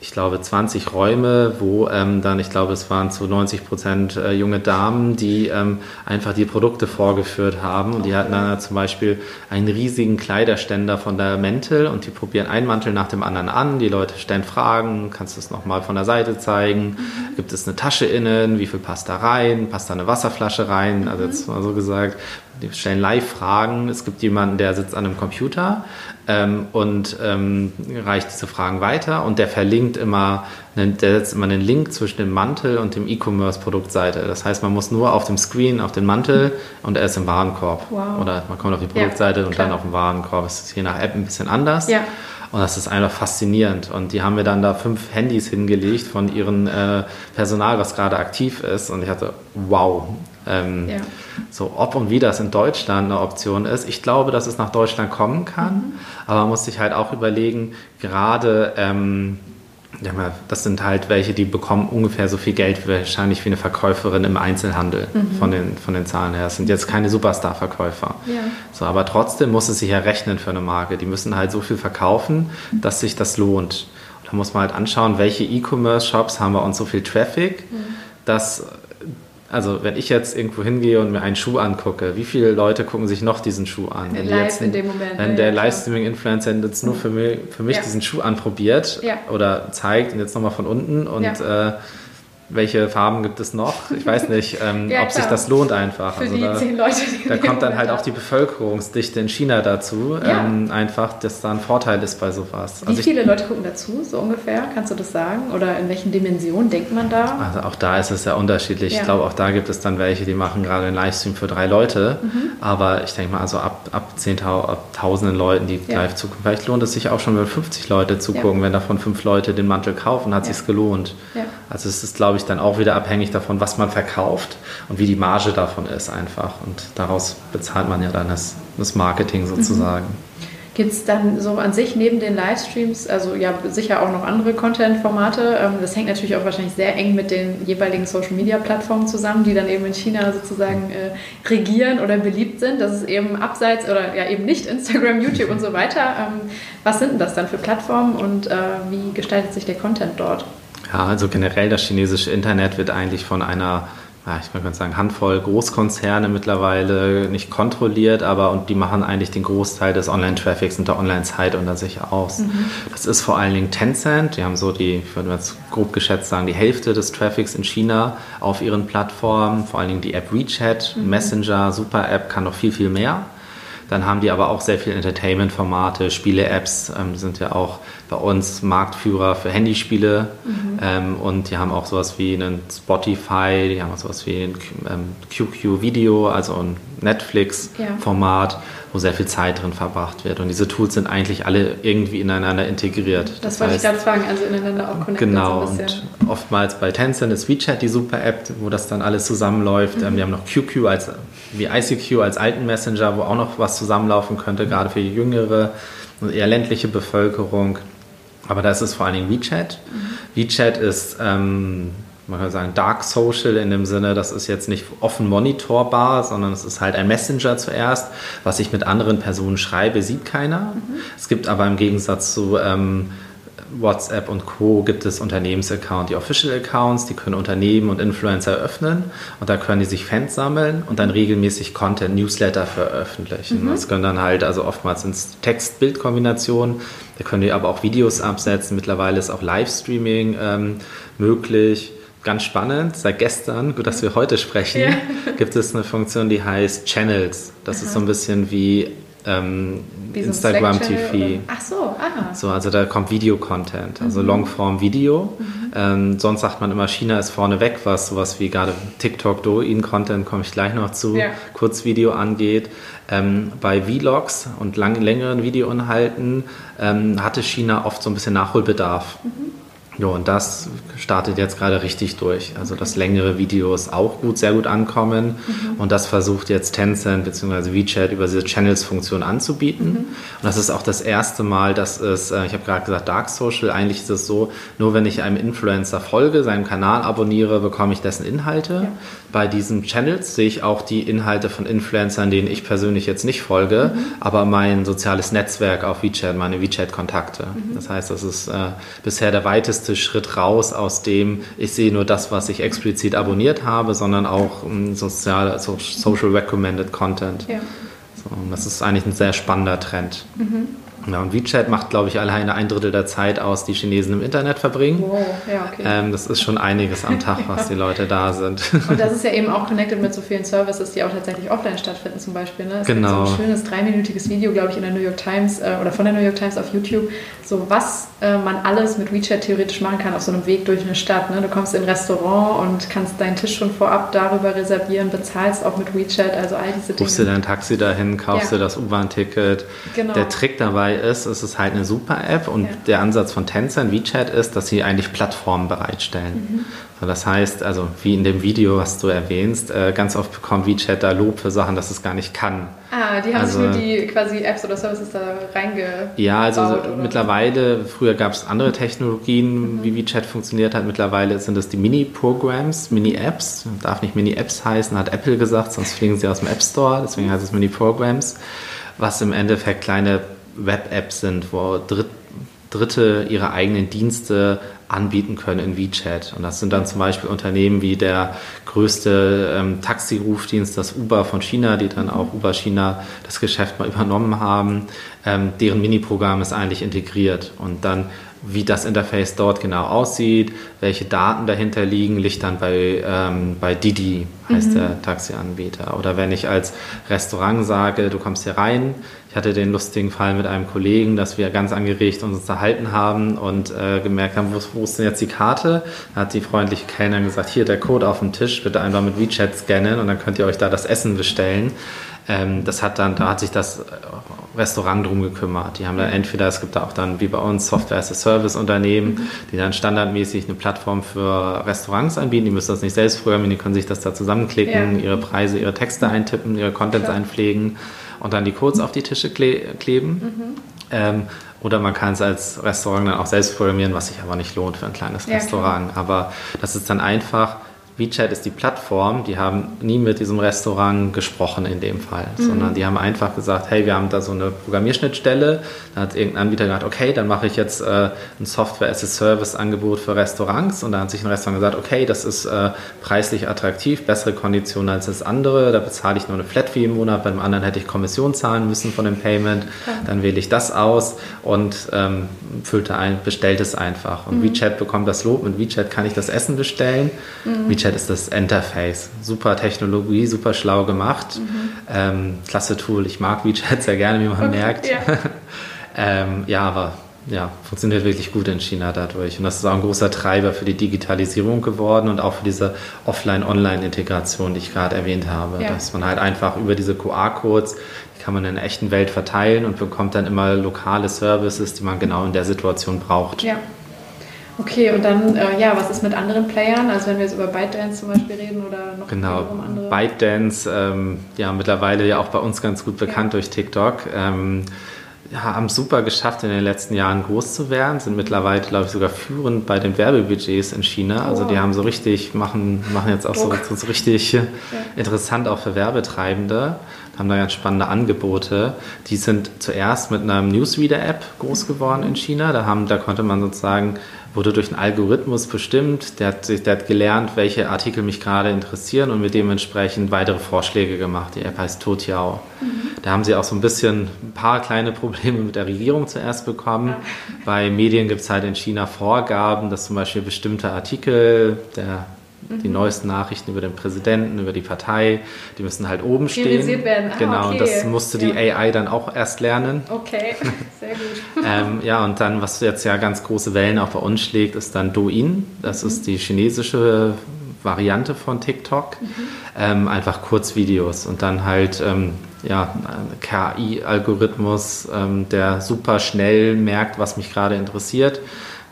ich glaube, 20 Räume, wo ähm, dann, ich glaube, es waren zu 90 Prozent äh, junge Damen, die ähm, einfach die Produkte vorgeführt haben. Und die hatten dann zum Beispiel einen riesigen Kleiderständer von der Mäntel und die probieren einen Mantel nach dem anderen an. Die Leute stellen Fragen, kannst du es nochmal von der Seite zeigen? Gibt es eine Tasche innen? Wie viel passt da rein? Passt da eine Wasserflasche rein? Also jetzt mal so gesagt, die stellen Live-Fragen. Es gibt jemanden, der sitzt an einem Computer ähm, und ähm, reicht diese Fragen weiter und der verlinkt immer, einen, der setzt immer einen Link zwischen dem Mantel und dem E-Commerce-Produktseite. Das heißt, man muss nur auf dem Screen auf den Mantel und er ist im Warenkorb. Wow. Oder man kommt auf die Produktseite ja, und dann auf den Warenkorb. Das ist je nach App ein bisschen anders. Ja. Und das ist einfach faszinierend. Und die haben mir dann da fünf Handys hingelegt von ihrem äh, Personal, was gerade aktiv ist. Und ich hatte, wow. Ähm, ja. So, ob und wie das in Deutschland eine Option ist. Ich glaube, dass es nach Deutschland kommen kann. Mhm. Aber man muss sich halt auch überlegen, gerade. Ähm, ja, das sind halt welche, die bekommen ungefähr so viel Geld wahrscheinlich wie eine Verkäuferin im Einzelhandel mhm. von, den, von den Zahlen her. Das sind jetzt keine Superstar-Verkäufer. Ja. So, aber trotzdem muss es sich ja rechnen für eine Marke. Die müssen halt so viel verkaufen, dass sich das lohnt. Da muss man halt anschauen, welche E-Commerce-Shops haben bei uns so viel Traffic, mhm. dass also wenn ich jetzt irgendwo hingehe und mir einen Schuh angucke, wie viele Leute gucken sich noch diesen Schuh an?
Wenn Live jetzt, in dem Moment.
Wenn der Livestreaming-Influencer jetzt nur für mich, für mich ja. diesen Schuh anprobiert ja. oder zeigt und jetzt nochmal von unten und ja. äh, welche Farben gibt es noch? Ich weiß nicht, [laughs] ähm, ja, ob sich das lohnt einfach.
Für also die da, zehn Leute, die
da kommt dann halt auch die Bevölkerungsdichte in China dazu, ja. ähm, einfach, dass da ein Vorteil ist bei sowas.
Wie also viele Leute gucken dazu, so ungefähr? Kannst du das sagen? Oder in welchen Dimensionen denkt man da?
Also auch da ist es ja unterschiedlich. Ja. Ich glaube, auch da gibt es dann welche, die machen gerade einen Livestream für drei Leute. Mhm. Aber ich denke mal, also ab, ab 10.000 ab tausenden Leuten, die live zugucken, vielleicht lohnt es sich auch schon, wenn 50 Leute zugucken. Wenn davon fünf Leute den Mantel kaufen, hat ja. sich gelohnt. Also es ist, glaube ich, dann auch wieder abhängig davon, was man verkauft und wie die Marge davon ist einfach. Und daraus bezahlt man ja dann das, das Marketing sozusagen. Mhm.
Gibt es dann so an sich neben den Livestreams, also ja sicher auch noch andere Content-Formate? Ähm, das hängt natürlich auch wahrscheinlich sehr eng mit den jeweiligen Social-Media-Plattformen zusammen, die dann eben in China sozusagen äh, regieren oder beliebt sind. Das ist eben abseits oder ja eben nicht Instagram, YouTube und so weiter. Ähm, was sind denn das dann für Plattformen und äh, wie gestaltet sich der Content dort?
Ja, also generell das chinesische Internet wird eigentlich von einer, ja, ich kann sagen, Handvoll Großkonzerne mittlerweile nicht kontrolliert, aber und die machen eigentlich den Großteil des Online-Traffics und der Online-Zeit unter sich aus. Mhm. Das ist vor allen Dingen Tencent, die haben so die, ich würde jetzt grob geschätzt sagen, die Hälfte des Traffics in China auf ihren Plattformen, vor allen Dingen die App WeChat, mhm. Messenger, Super-App kann noch viel, viel mehr. Dann haben die aber auch sehr viele Entertainment-Formate, Spiele-Apps, ähm, sind ja auch bei uns Marktführer für Handyspiele mhm. ähm, und die haben auch sowas wie einen Spotify, die haben auch sowas wie ein ähm, QQ-Video, also ein Netflix-Format, ja. wo sehr viel Zeit drin verbracht wird. Und diese Tools sind eigentlich alle irgendwie ineinander integriert.
Das, das wollte heißt, ich gerade fragen, also ineinander auch connected.
Genau, so und oftmals bei Tencent ist WeChat die super App, wo das dann alles zusammenläuft. Mhm. Ähm, wir haben noch QQ als, wie ICQ als alten Messenger, wo auch noch was zusammenlaufen könnte, gerade für die jüngere und eher ländliche Bevölkerung. Aber das ist vor allen Dingen WeChat. Mhm. WeChat ist ähm, man kann sagen, Dark Social in dem Sinne, das ist jetzt nicht offen monitorbar, sondern es ist halt ein Messenger zuerst. Was ich mit anderen Personen schreibe, sieht keiner. Mhm. Es gibt aber im Gegensatz zu ähm, WhatsApp und Co. gibt es Unternehmensaccounts, die Official Accounts, die können Unternehmen und Influencer öffnen und da können die sich Fans sammeln und dann regelmäßig Content, Newsletter veröffentlichen. Mhm. Das können dann halt, also oftmals sind es Text-Bild-Kombinationen, da können die aber auch Videos absetzen. Mittlerweile ist auch Livestreaming ähm, möglich. Ganz spannend, seit gestern, gut, dass wir heute sprechen, ja. gibt es eine Funktion, die heißt Channels. Das Aha. ist so ein bisschen wie ähm, Instagram TV.
Ach so, aha.
So, also da kommt Videocontent, also mhm. Longform-Video. Mhm. Ähm, sonst sagt man immer, China ist vorne weg, was sowas wie gerade TikTok, Douyin-Content, komme ich gleich noch zu, ja. Kurzvideo angeht. Ähm, bei Vlogs und lang, längeren Videoinhalten ähm, hatte China oft so ein bisschen Nachholbedarf. Mhm. Ja, und das startet jetzt gerade richtig durch. Also, dass längere Videos auch gut, sehr gut ankommen. Mhm. Und das versucht jetzt Tencent bzw. WeChat über diese Channels-Funktion anzubieten. Mhm. Und das ist auch das erste Mal, dass es, äh, ich habe gerade gesagt, Dark Social, eigentlich ist es so, nur wenn ich einem Influencer folge, seinem Kanal abonniere, bekomme ich dessen Inhalte. Ja. Bei diesen Channels sehe ich auch die Inhalte von Influencern, denen ich persönlich jetzt nicht folge, mhm. aber mein soziales Netzwerk auf WeChat, meine WeChat-Kontakte. Mhm. Das heißt, das ist äh, bisher der weiteste bewusste Schritt raus aus dem, ich sehe nur das, was ich explizit abonniert habe, sondern auch um, sozial, so, Social Recommended Content. Ja. So, das ist eigentlich ein sehr spannender Trend. Mhm. Ja, und WeChat macht, glaube ich, alleine ein Drittel der Zeit aus, die Chinesen im Internet verbringen. Wow, ja, okay. Ähm, das ist schon einiges am Tag, was die Leute da sind. [laughs]
Und das ist ja eben auch connected mit so vielen Services, die auch tatsächlich offline stattfinden, zum Beispiel. Ne? Es genau. gibt so ein schönes dreiminütiges Video, glaube ich, in der New York Times äh, oder von der New York Times auf YouTube, so was äh, man alles mit WeChat theoretisch machen kann auf so einem Weg durch eine Stadt. Ne? Du kommst in ein Restaurant und kannst deinen Tisch schon vorab darüber reservieren, bezahlst auch mit WeChat, also all diese Dinge.
Rufst du dein Taxi dahin, kaufst ja. dir das U-Bahn-Ticket. Genau. Der Trick dabei ist, es ist halt eine super App und ja. der Ansatz von Tencent, WeChat, ist, dass sie eigentlich Plattformen bereitstellen. Mhm. Das heißt, also wie in dem Video, was du erwähnst, äh, ganz oft bekommt WeChat da Lob für Sachen, dass es gar nicht kann.
Ah, die haben also, sich nur die quasi Apps oder Services da reingebaut.
Ja, also oder? mittlerweile, früher gab es andere Technologien, mhm. wie WeChat funktioniert hat. Mittlerweile sind es die Mini-Programs, Mini-Apps. Darf nicht Mini-Apps heißen, hat Apple gesagt, sonst fliegen sie aus dem App Store. Deswegen heißt es Mini-Programs, was im Endeffekt kleine Web-Apps sind, wo Dritt, Dritte ihre eigenen Dienste anbieten können in WeChat. Und das sind dann zum Beispiel Unternehmen wie der größte ähm, Taxirufdienst, das Uber von China, die dann auch Uber China das Geschäft mal [laughs] übernommen haben. Ähm, deren Mini-Programm ist eigentlich integriert. Und dann wie das Interface dort genau aussieht, welche Daten dahinter liegen, liegt dann bei, ähm, bei Didi, heißt mhm. der Taxianbieter. Oder wenn ich als Restaurant sage, du kommst hier rein, ich hatte den lustigen Fall mit einem Kollegen, dass wir ganz angeregt uns unterhalten haben und äh, gemerkt haben, wo, wo, ist denn jetzt die Karte? Da hat die freundliche Kellnerin gesagt, hier der Code auf dem Tisch, bitte einfach mit WeChat scannen und dann könnt ihr euch da das Essen bestellen. Ähm, das hat dann, da hat sich das Restaurant drum gekümmert. Die haben dann entweder, es gibt da auch dann wie bei uns Software as a Service Unternehmen, mhm. die dann standardmäßig eine Plattform für Restaurants anbieten. Die müssen das nicht selbst programmieren, die können sich das da zusammenklicken, ja. ihre Preise, ihre Texte eintippen, ihre Contents Klar. einpflegen und dann die Codes auf die Tische kle kleben. Mhm. Ähm, oder man kann es als Restaurant dann auch selbst programmieren, was sich aber nicht lohnt für ein kleines ja, Restaurant. Klar. Aber das ist dann einfach WeChat ist die Plattform, die haben nie mit diesem Restaurant gesprochen in dem Fall, mhm. sondern die haben einfach gesagt, hey, wir haben da so eine Programmierschnittstelle. Da hat irgendein Anbieter gesagt, okay, dann mache ich jetzt äh, ein Software-as-a-Service-Angebot für Restaurants. Und da hat sich ein Restaurant gesagt, okay, das ist äh, preislich attraktiv, bessere Konditionen als das andere. Da bezahle ich nur eine Flat-Fee im Monat, beim anderen hätte ich Kommission zahlen müssen von dem Payment. Ja. Dann wähle ich das aus und ähm, füllte ein, bestellt es einfach. Und mhm. WeChat bekommt das Lob. Mit WeChat kann ich das Essen bestellen. Mhm. WeChat ist das Interface. Super Technologie, super schlau gemacht. Mhm. Ähm, klasse Tool. Ich mag WeChat sehr gerne, wie man okay, merkt. Ja. [laughs] ähm, ja, aber ja, funktioniert wirklich gut in China dadurch. Und das ist auch ein großer Treiber für die Digitalisierung geworden und auch für diese Offline-Online-Integration, die ich gerade erwähnt habe. Ja. Dass man halt einfach über diese QR-Codes, die kann man in der echten Welt verteilen und bekommt dann immer lokale Services, die man genau in der Situation braucht.
Ja. Okay, und dann, äh, ja, was ist mit anderen Playern? Also wenn wir jetzt über ByteDance zum Beispiel reden oder noch
genau. andere? ByteDance, ähm, ja, mittlerweile ja auch bei uns ganz gut bekannt ja. durch TikTok. Ähm, ja, haben super geschafft, in den letzten Jahren groß zu werden, sind mittlerweile, glaube ich, sogar führend bei den Werbebudgets in China. Oh. Also die haben so richtig, machen, machen jetzt auch so, so, richtig ja. interessant auch für Werbetreibende, haben da ganz spannende Angebote. Die sind zuerst mit einer Newsreader-App groß geworden in China. Da, haben, da konnte man sozusagen wurde durch einen Algorithmus bestimmt. Der hat, der hat gelernt, welche Artikel mich gerade interessieren und mir dementsprechend weitere Vorschläge gemacht. Die App heißt Totiao. Mhm. Da haben sie auch so ein bisschen ein paar kleine Probleme mit der Regierung zuerst bekommen. Bei Medien gibt es halt in China Vorgaben, dass zum Beispiel bestimmte Artikel der die mhm. neuesten Nachrichten über den Präsidenten, über die Partei, die müssen halt oben stehen.
Werden.
Ah, genau, okay. und das musste die ja. AI dann auch erst lernen.
Okay, [laughs] sehr gut.
ähm, ja, und dann, was jetzt ja ganz große Wellen auch bei uns schlägt, ist dann Douyin. Das mhm. ist die chinesische Variante von TikTok. Mhm. Ähm, einfach Kurzvideos und dann halt ähm, ja, KI-Algorithmus, ähm, der super schnell merkt, was mich gerade interessiert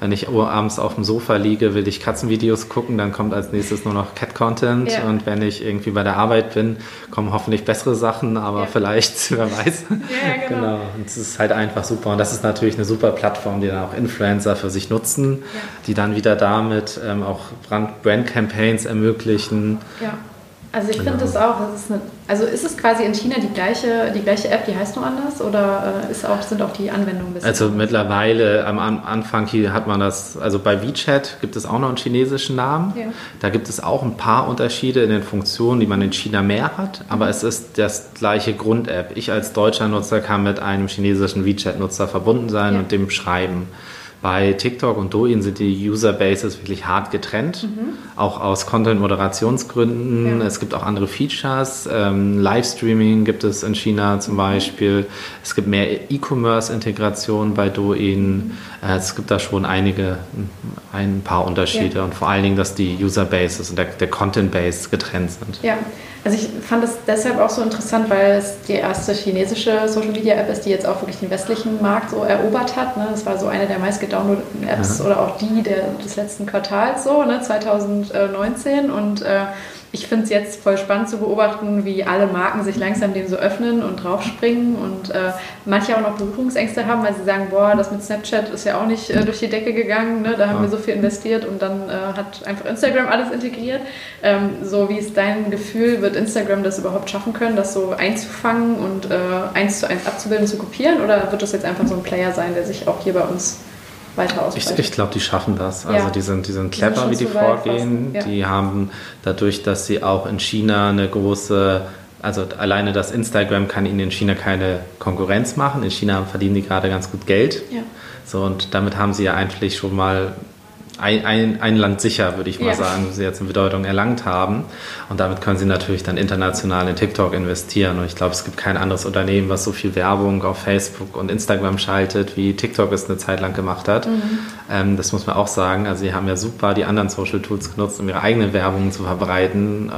wenn ich abends auf dem Sofa liege, will ich Katzenvideos gucken, dann kommt als nächstes nur noch Cat-Content. Ja. Und wenn ich irgendwie bei der Arbeit bin, kommen hoffentlich bessere Sachen, aber ja. vielleicht, [laughs] wer weiß. Ja, genau. genau. Und es ist halt einfach super. Und das ist natürlich eine super Plattform, die dann auch Influencer für sich nutzen, die dann wieder damit ähm, auch Brand-Campaigns ermöglichen.
Also ich finde das auch, das ist eine, also ist es quasi in China die gleiche, die gleiche App, die heißt nur anders oder äh, ist auch, sind auch die Anwendungen
ein bisschen Also anders? mittlerweile am Anfang hier hat man das, also bei WeChat gibt es auch noch einen chinesischen Namen. Ja. Da gibt es auch ein paar Unterschiede in den Funktionen, die man in China mehr hat, aber es ist das gleiche Grund-App. Ich als deutscher Nutzer kann mit einem chinesischen WeChat-Nutzer verbunden sein ja. und dem schreiben. Bei TikTok und Douyin sind die Userbases wirklich hart getrennt, mhm. auch aus Content-Moderationsgründen. Ja. Es gibt auch andere Features. Ähm, Livestreaming gibt es in China zum Beispiel. Es gibt mehr E-Commerce-Integration bei Douyin. Mhm. Äh, es gibt da schon einige, ein paar Unterschiede ja. und vor allen Dingen, dass die Userbases und der, der Content-Base getrennt sind.
Ja. Also ich fand es deshalb auch so interessant, weil es die erste chinesische Social Media App ist, die jetzt auch wirklich den westlichen Markt so erobert hat. Ne? Das war so eine der meist gedownloadeten Apps ja. oder auch die der, des letzten Quartals so, ne? 2019. Und äh, ich finde es jetzt voll spannend zu beobachten, wie alle Marken sich langsam dem so öffnen und draufspringen und äh, manche auch noch Berührungsängste haben, weil sie sagen, boah, das mit Snapchat ist ja auch nicht äh, durch die Decke gegangen, ne? da haben wir so viel investiert und dann äh, hat einfach Instagram alles integriert. Ähm, so wie ist dein Gefühl, wird Instagram das überhaupt schaffen können, das so einzufangen und äh, eins zu eins abzubilden, zu kopieren oder wird das jetzt einfach so ein Player sein, der sich auch hier bei uns weiter ausbreitet.
Ich, ich glaube, die schaffen das. Also ja. die, sind, die sind clever, die sind wie die vorgehen. Ja. Die haben dadurch, dass sie auch in China eine große, also alleine das Instagram kann ihnen in China keine Konkurrenz machen. In China verdienen die gerade ganz gut Geld. Ja. So, und damit haben sie ja eigentlich schon mal ein, ein, ein Land sicher, würde ich mal ja. sagen, sie jetzt eine Bedeutung erlangt haben. Und damit können sie natürlich dann international in TikTok investieren. Und ich glaube, es gibt kein anderes Unternehmen, was so viel Werbung auf Facebook und Instagram schaltet, wie TikTok es eine Zeit lang gemacht hat. Mhm. Ähm, das muss man auch sagen. Also sie haben ja super die anderen Social Tools genutzt, um ihre eigene Werbung zu verbreiten. Äh,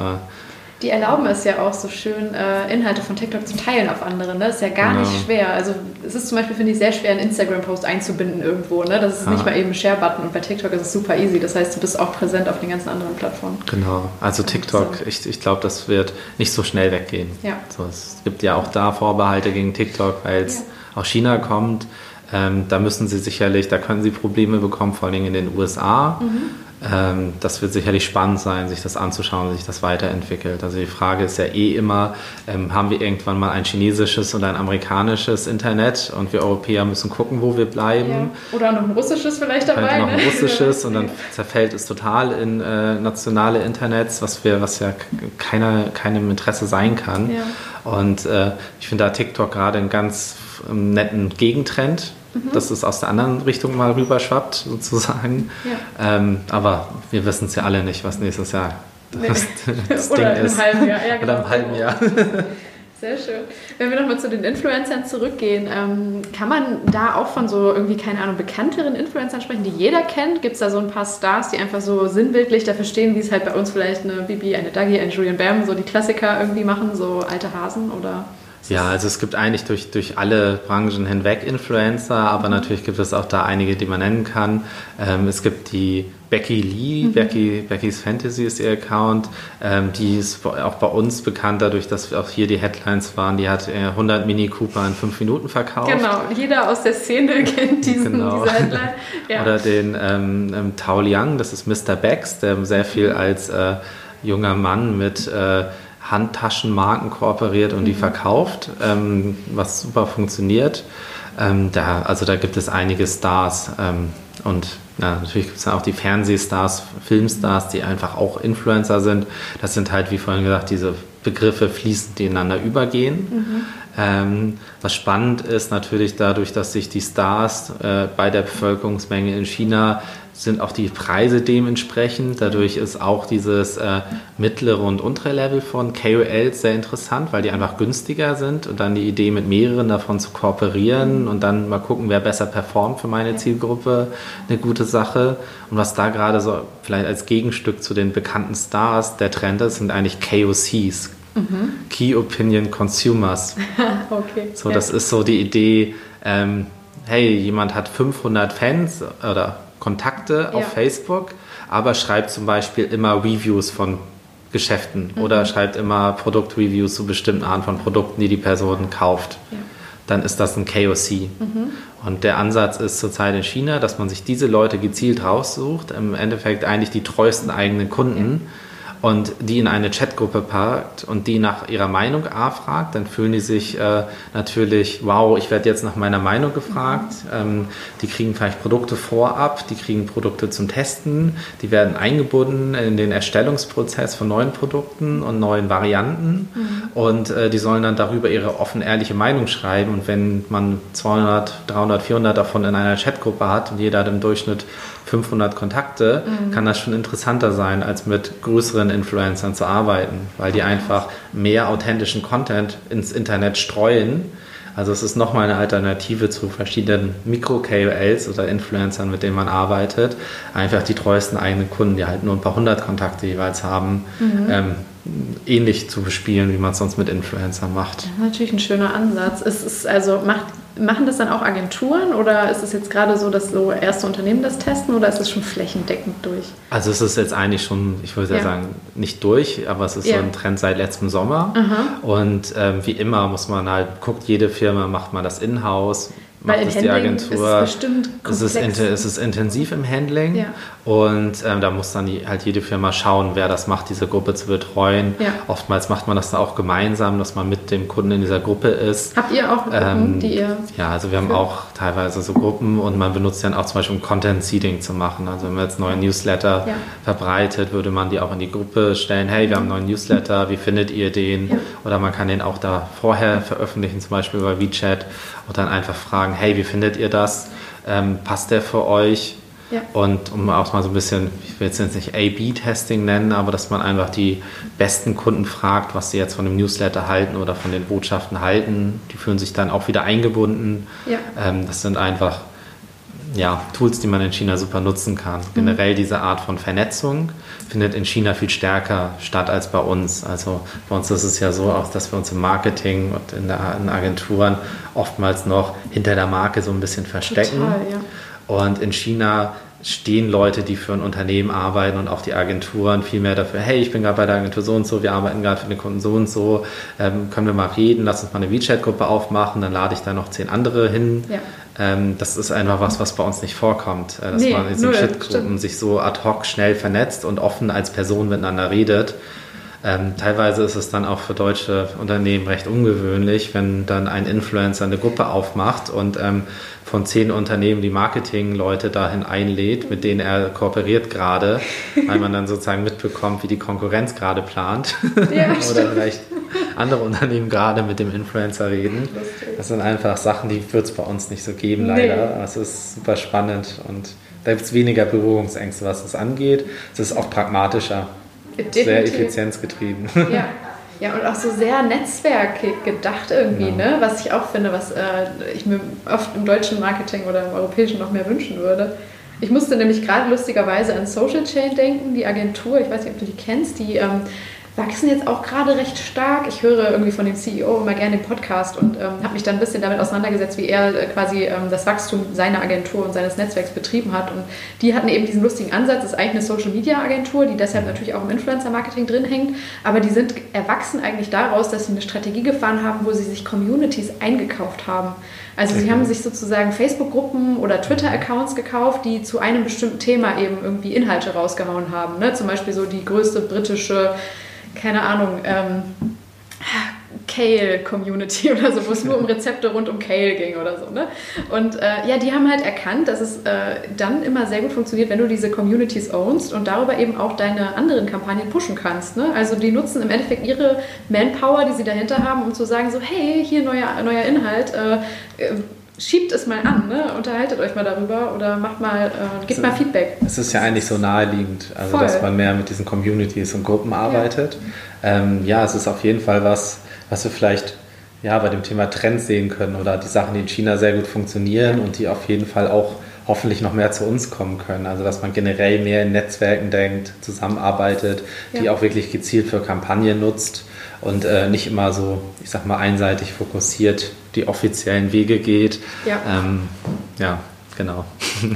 die erlauben es ja auch so schön, äh, Inhalte von TikTok zu teilen auf andere. Ne? Das ist ja gar genau. nicht schwer. Also es ist zum Beispiel, finde ich, sehr schwer, einen Instagram-Post einzubinden irgendwo. Ne? Das ist ja. nicht mal eben ein Share-Button und bei TikTok ist es super easy. Das heißt, du bist auch präsent auf den ganzen anderen Plattformen.
Genau. Also TikTok, ich, ich glaube, das wird nicht so schnell weggehen. Ja. So, es gibt ja auch da Vorbehalte gegen TikTok, weil es ja. aus China kommt. Ähm, da müssen sie sicherlich, da können sie Probleme bekommen, vor allem in den USA. Mhm ähm, das wird sicherlich spannend sein, sich das anzuschauen, wie sich das weiterentwickelt. Also die Frage ist ja eh immer, ähm, haben wir irgendwann mal ein chinesisches und ein amerikanisches Internet und wir Europäer müssen gucken, wo wir bleiben. Ja.
Oder noch ein russisches vielleicht dabei.
Könnte noch ein ne? russisches und dann [laughs] zerfällt es total in äh, nationale Internets, was, wir, was ja keiner, keinem Interesse sein kann. Ja. Und äh, ich finde da TikTok gerade einen ganz netten Gegentrend mhm. dass es aus der anderen Richtung mal rüberschwappt, sozusagen. Ja. Ähm, aber wir wissen es ja alle nicht, was nächstes Jahr das, [laughs] [laughs] das Ding ist. Oder im halben Jahr. Ja, genau. Oder im halben Jahr. [laughs]
Sehr schön. Wenn wir nochmal zu den Influencern zurückgehen, ähm, kann man da auch von so irgendwie, keine Ahnung, bekannteren Influencern sprechen, die jeder kennt? Gibt es da so ein paar Stars, die einfach so sinnbildlich dafür stehen, wie es halt bei uns vielleicht eine Bibi, eine Dagi, ein Julian Bam, so die Klassiker irgendwie machen, so alte Hasen oder?
Ja, also es gibt eigentlich durch, durch alle Branchen hinweg Influencer, aber natürlich gibt es auch da einige, die man nennen kann. Ähm, es gibt die Becky Lee, mhm. Becky, Becky's Fantasy ist ihr Account. Ähm, die ist auch bei uns bekannt dadurch, dass auch hier die Headlines waren. Die hat 100 äh, Mini Cooper in 5 Minuten verkauft.
Genau, jeder aus der Szene [laughs] kennt diesen, genau. diese Headline. [laughs]
Ja. Oder den ähm, ähm, Tao Liang, das ist Mr. Bex, der sehr viel als äh, junger Mann mit... Äh, Handtaschenmarken kooperiert und die mhm. verkauft, ähm, was super funktioniert. Ähm, da, also da gibt es einige Stars ähm, und ja, natürlich gibt es dann auch die Fernsehstars, Filmstars, die einfach auch Influencer sind. Das sind halt, wie vorhin gesagt, diese Begriffe fließend ineinander übergehen. Mhm. Ähm, was spannend ist natürlich dadurch, dass sich die Stars äh, bei der Bevölkerungsmenge in China sind auch die Preise dementsprechend. Dadurch ist auch dieses äh, mittlere und untere Level von KOLs sehr interessant, weil die einfach günstiger sind und dann die Idee mit mehreren davon zu kooperieren und dann mal gucken, wer besser performt für meine Zielgruppe, eine gute Sache. Und was da gerade so vielleicht als Gegenstück zu den bekannten Stars der Trend ist, sind eigentlich KOCs. Mhm. Key Opinion Consumers. [laughs] okay. So, das ja. ist so die Idee, ähm, hey, jemand hat 500 Fans oder Kontakte ja. auf Facebook, aber schreibt zum Beispiel immer Reviews von Geschäften mhm. oder schreibt immer Produktreviews zu bestimmten Arten von Produkten, die die Person kauft. Ja. Dann ist das ein KOC. Mhm. Und der Ansatz ist zurzeit in China, dass man sich diese Leute gezielt raussucht, im Endeffekt eigentlich die treuesten eigenen Kunden. Ja und die in eine Chatgruppe packt und die nach ihrer Meinung A fragt, dann fühlen die sich äh, natürlich, wow, ich werde jetzt nach meiner Meinung gefragt. Ähm, die kriegen vielleicht Produkte vorab, die kriegen Produkte zum Testen, die werden eingebunden in den Erstellungsprozess von neuen Produkten und neuen Varianten mhm. und äh, die sollen dann darüber ihre offen ehrliche Meinung schreiben und wenn man 200, 300, 400 davon in einer Chatgruppe hat und jeder hat im Durchschnitt 500 Kontakte, mhm. kann das schon interessanter sein, als mit größeren Influencern zu arbeiten, weil die einfach mehr authentischen Content ins Internet streuen. Also es ist nochmal eine Alternative zu verschiedenen Mikro-KOLs oder Influencern, mit denen man arbeitet. Einfach die treuesten eigenen Kunden, die halt nur ein paar hundert Kontakte jeweils haben, mhm. ähm, ähnlich zu bespielen, wie man es sonst mit Influencern macht.
Natürlich ein schöner Ansatz. Es ist also macht Machen das dann auch Agenturen oder ist es jetzt gerade so, dass so erste Unternehmen das testen oder ist es schon flächendeckend durch?
Also es ist jetzt eigentlich schon, ich würde ja. sagen, nicht durch, aber es ist ja. so ein Trend seit letztem Sommer. Aha. Und ähm, wie immer muss man halt, guckt jede Firma, macht man das in-house, macht es die Agentur. Ist bestimmt es, ist es ist intensiv im Handling ja. und ähm, da muss dann die, halt jede Firma schauen, wer das macht, diese Gruppe zu betreuen. Ja. Oftmals macht man das dann auch gemeinsam, dass man mit dem Kunden in dieser Gruppe ist.
Habt ihr auch Gruppen, ähm, die ihr?
Ja, also wir haben auch teilweise so Gruppen und man benutzt dann auch zum Beispiel um Content Seeding zu machen. Also wenn man jetzt neue Newsletter ja. verbreitet, würde man die auch in die Gruppe stellen. Hey, wir haben einen neuen Newsletter, wie findet ihr den? Oder man kann den auch da vorher veröffentlichen, zum Beispiel bei WeChat und dann einfach fragen, hey, wie findet ihr das? Ähm, passt der für euch? Ja. Und um auch mal so ein bisschen, ich will jetzt nicht A-B-Testing nennen, aber dass man einfach die besten Kunden fragt, was sie jetzt von dem Newsletter halten oder von den Botschaften halten. Die fühlen sich dann auch wieder eingebunden. Ja. Ähm, das sind einfach ja, Tools, die man in China super nutzen kann. Mhm. Generell diese Art von Vernetzung findet in China viel stärker statt als bei uns. Also bei uns ist es ja so auch, dass wir uns im Marketing und in, der, in Agenturen oftmals noch hinter der Marke so ein bisschen verstecken. Total, ja. Und in China stehen Leute, die für ein Unternehmen arbeiten und auch die Agenturen viel mehr dafür, hey, ich bin gerade bei der Agentur so und so, wir arbeiten gerade für den Kunden so und so, ähm, können wir mal reden, lass uns mal eine WeChat-Gruppe aufmachen, dann lade ich da noch zehn andere hin. Ja. Ähm, das ist einfach was, was bei uns nicht vorkommt, äh, dass nee, man in diesen Chatgruppen sich so ad hoc schnell vernetzt und offen als Person miteinander redet. Ähm, teilweise ist es dann auch für deutsche Unternehmen recht ungewöhnlich, wenn dann ein Influencer eine Gruppe aufmacht und ähm, von zehn Unternehmen die Marketingleute dahin einlädt, mit denen er kooperiert gerade, weil man dann sozusagen mitbekommt, wie die Konkurrenz gerade plant ja, [laughs] oder vielleicht andere Unternehmen gerade mit dem Influencer reden. Das sind einfach Sachen, die wird es bei uns nicht so geben, leider. Nee. Aber es ist super spannend und da gibt es weniger Berührungsängste, was das angeht. Es ist auch pragmatischer. Definitiv. Sehr effizienzgetrieben.
Ja. Ja, und auch so sehr netzwerkig gedacht irgendwie, ja. ne? was ich auch finde, was äh, ich mir oft im deutschen Marketing oder im europäischen noch mehr wünschen würde. Ich musste nämlich gerade lustigerweise an Social Chain denken, die Agentur, ich weiß nicht, ob du die kennst, die ähm, wachsen jetzt auch gerade recht stark. Ich höre irgendwie von dem CEO immer gerne den Podcast und ähm, habe mich dann ein bisschen damit auseinandergesetzt, wie er äh, quasi ähm, das Wachstum seiner Agentur und seines Netzwerks betrieben hat. Und die hatten eben diesen lustigen Ansatz, das ist eigentlich eine Social Media Agentur, die deshalb natürlich auch im Influencer Marketing drin hängt, aber die sind erwachsen eigentlich daraus, dass sie eine Strategie gefahren haben, wo sie sich Communities eingekauft haben. Also okay. sie haben sich sozusagen Facebook-Gruppen oder Twitter-Accounts gekauft, die zu einem bestimmten Thema eben irgendwie Inhalte rausgehauen haben. Ne? Zum Beispiel so die größte britische keine Ahnung, ähm, Kale-Community [laughs] oder so, wo es nur um Rezepte rund um Kale ging oder so. Ne? Und äh, ja, die haben halt erkannt, dass es äh, dann immer sehr gut funktioniert, wenn du diese Communities ownst und darüber eben auch deine anderen Kampagnen pushen kannst. Ne? Also die nutzen im Endeffekt ihre Manpower, die sie dahinter haben, um zu sagen so, hey, hier neuer, neuer Inhalt, äh, äh schiebt es mal an, ne? unterhaltet euch mal darüber oder macht mal, äh, gebt mal Feedback.
Es ist ja eigentlich so naheliegend, also dass man mehr mit diesen Communities und Gruppen arbeitet. Ja. Ähm, ja, es ist auf jeden Fall was, was wir vielleicht ja, bei dem Thema Trends sehen können oder die Sachen, die in China sehr gut funktionieren und die auf jeden Fall auch hoffentlich noch mehr zu uns kommen können. Also dass man generell mehr in Netzwerken denkt, zusammenarbeitet, ja. die auch wirklich gezielt für Kampagnen nutzt und äh, nicht immer so, ich sag mal, einseitig fokussiert die offiziellen Wege geht. Ja, ähm, ja genau. [laughs]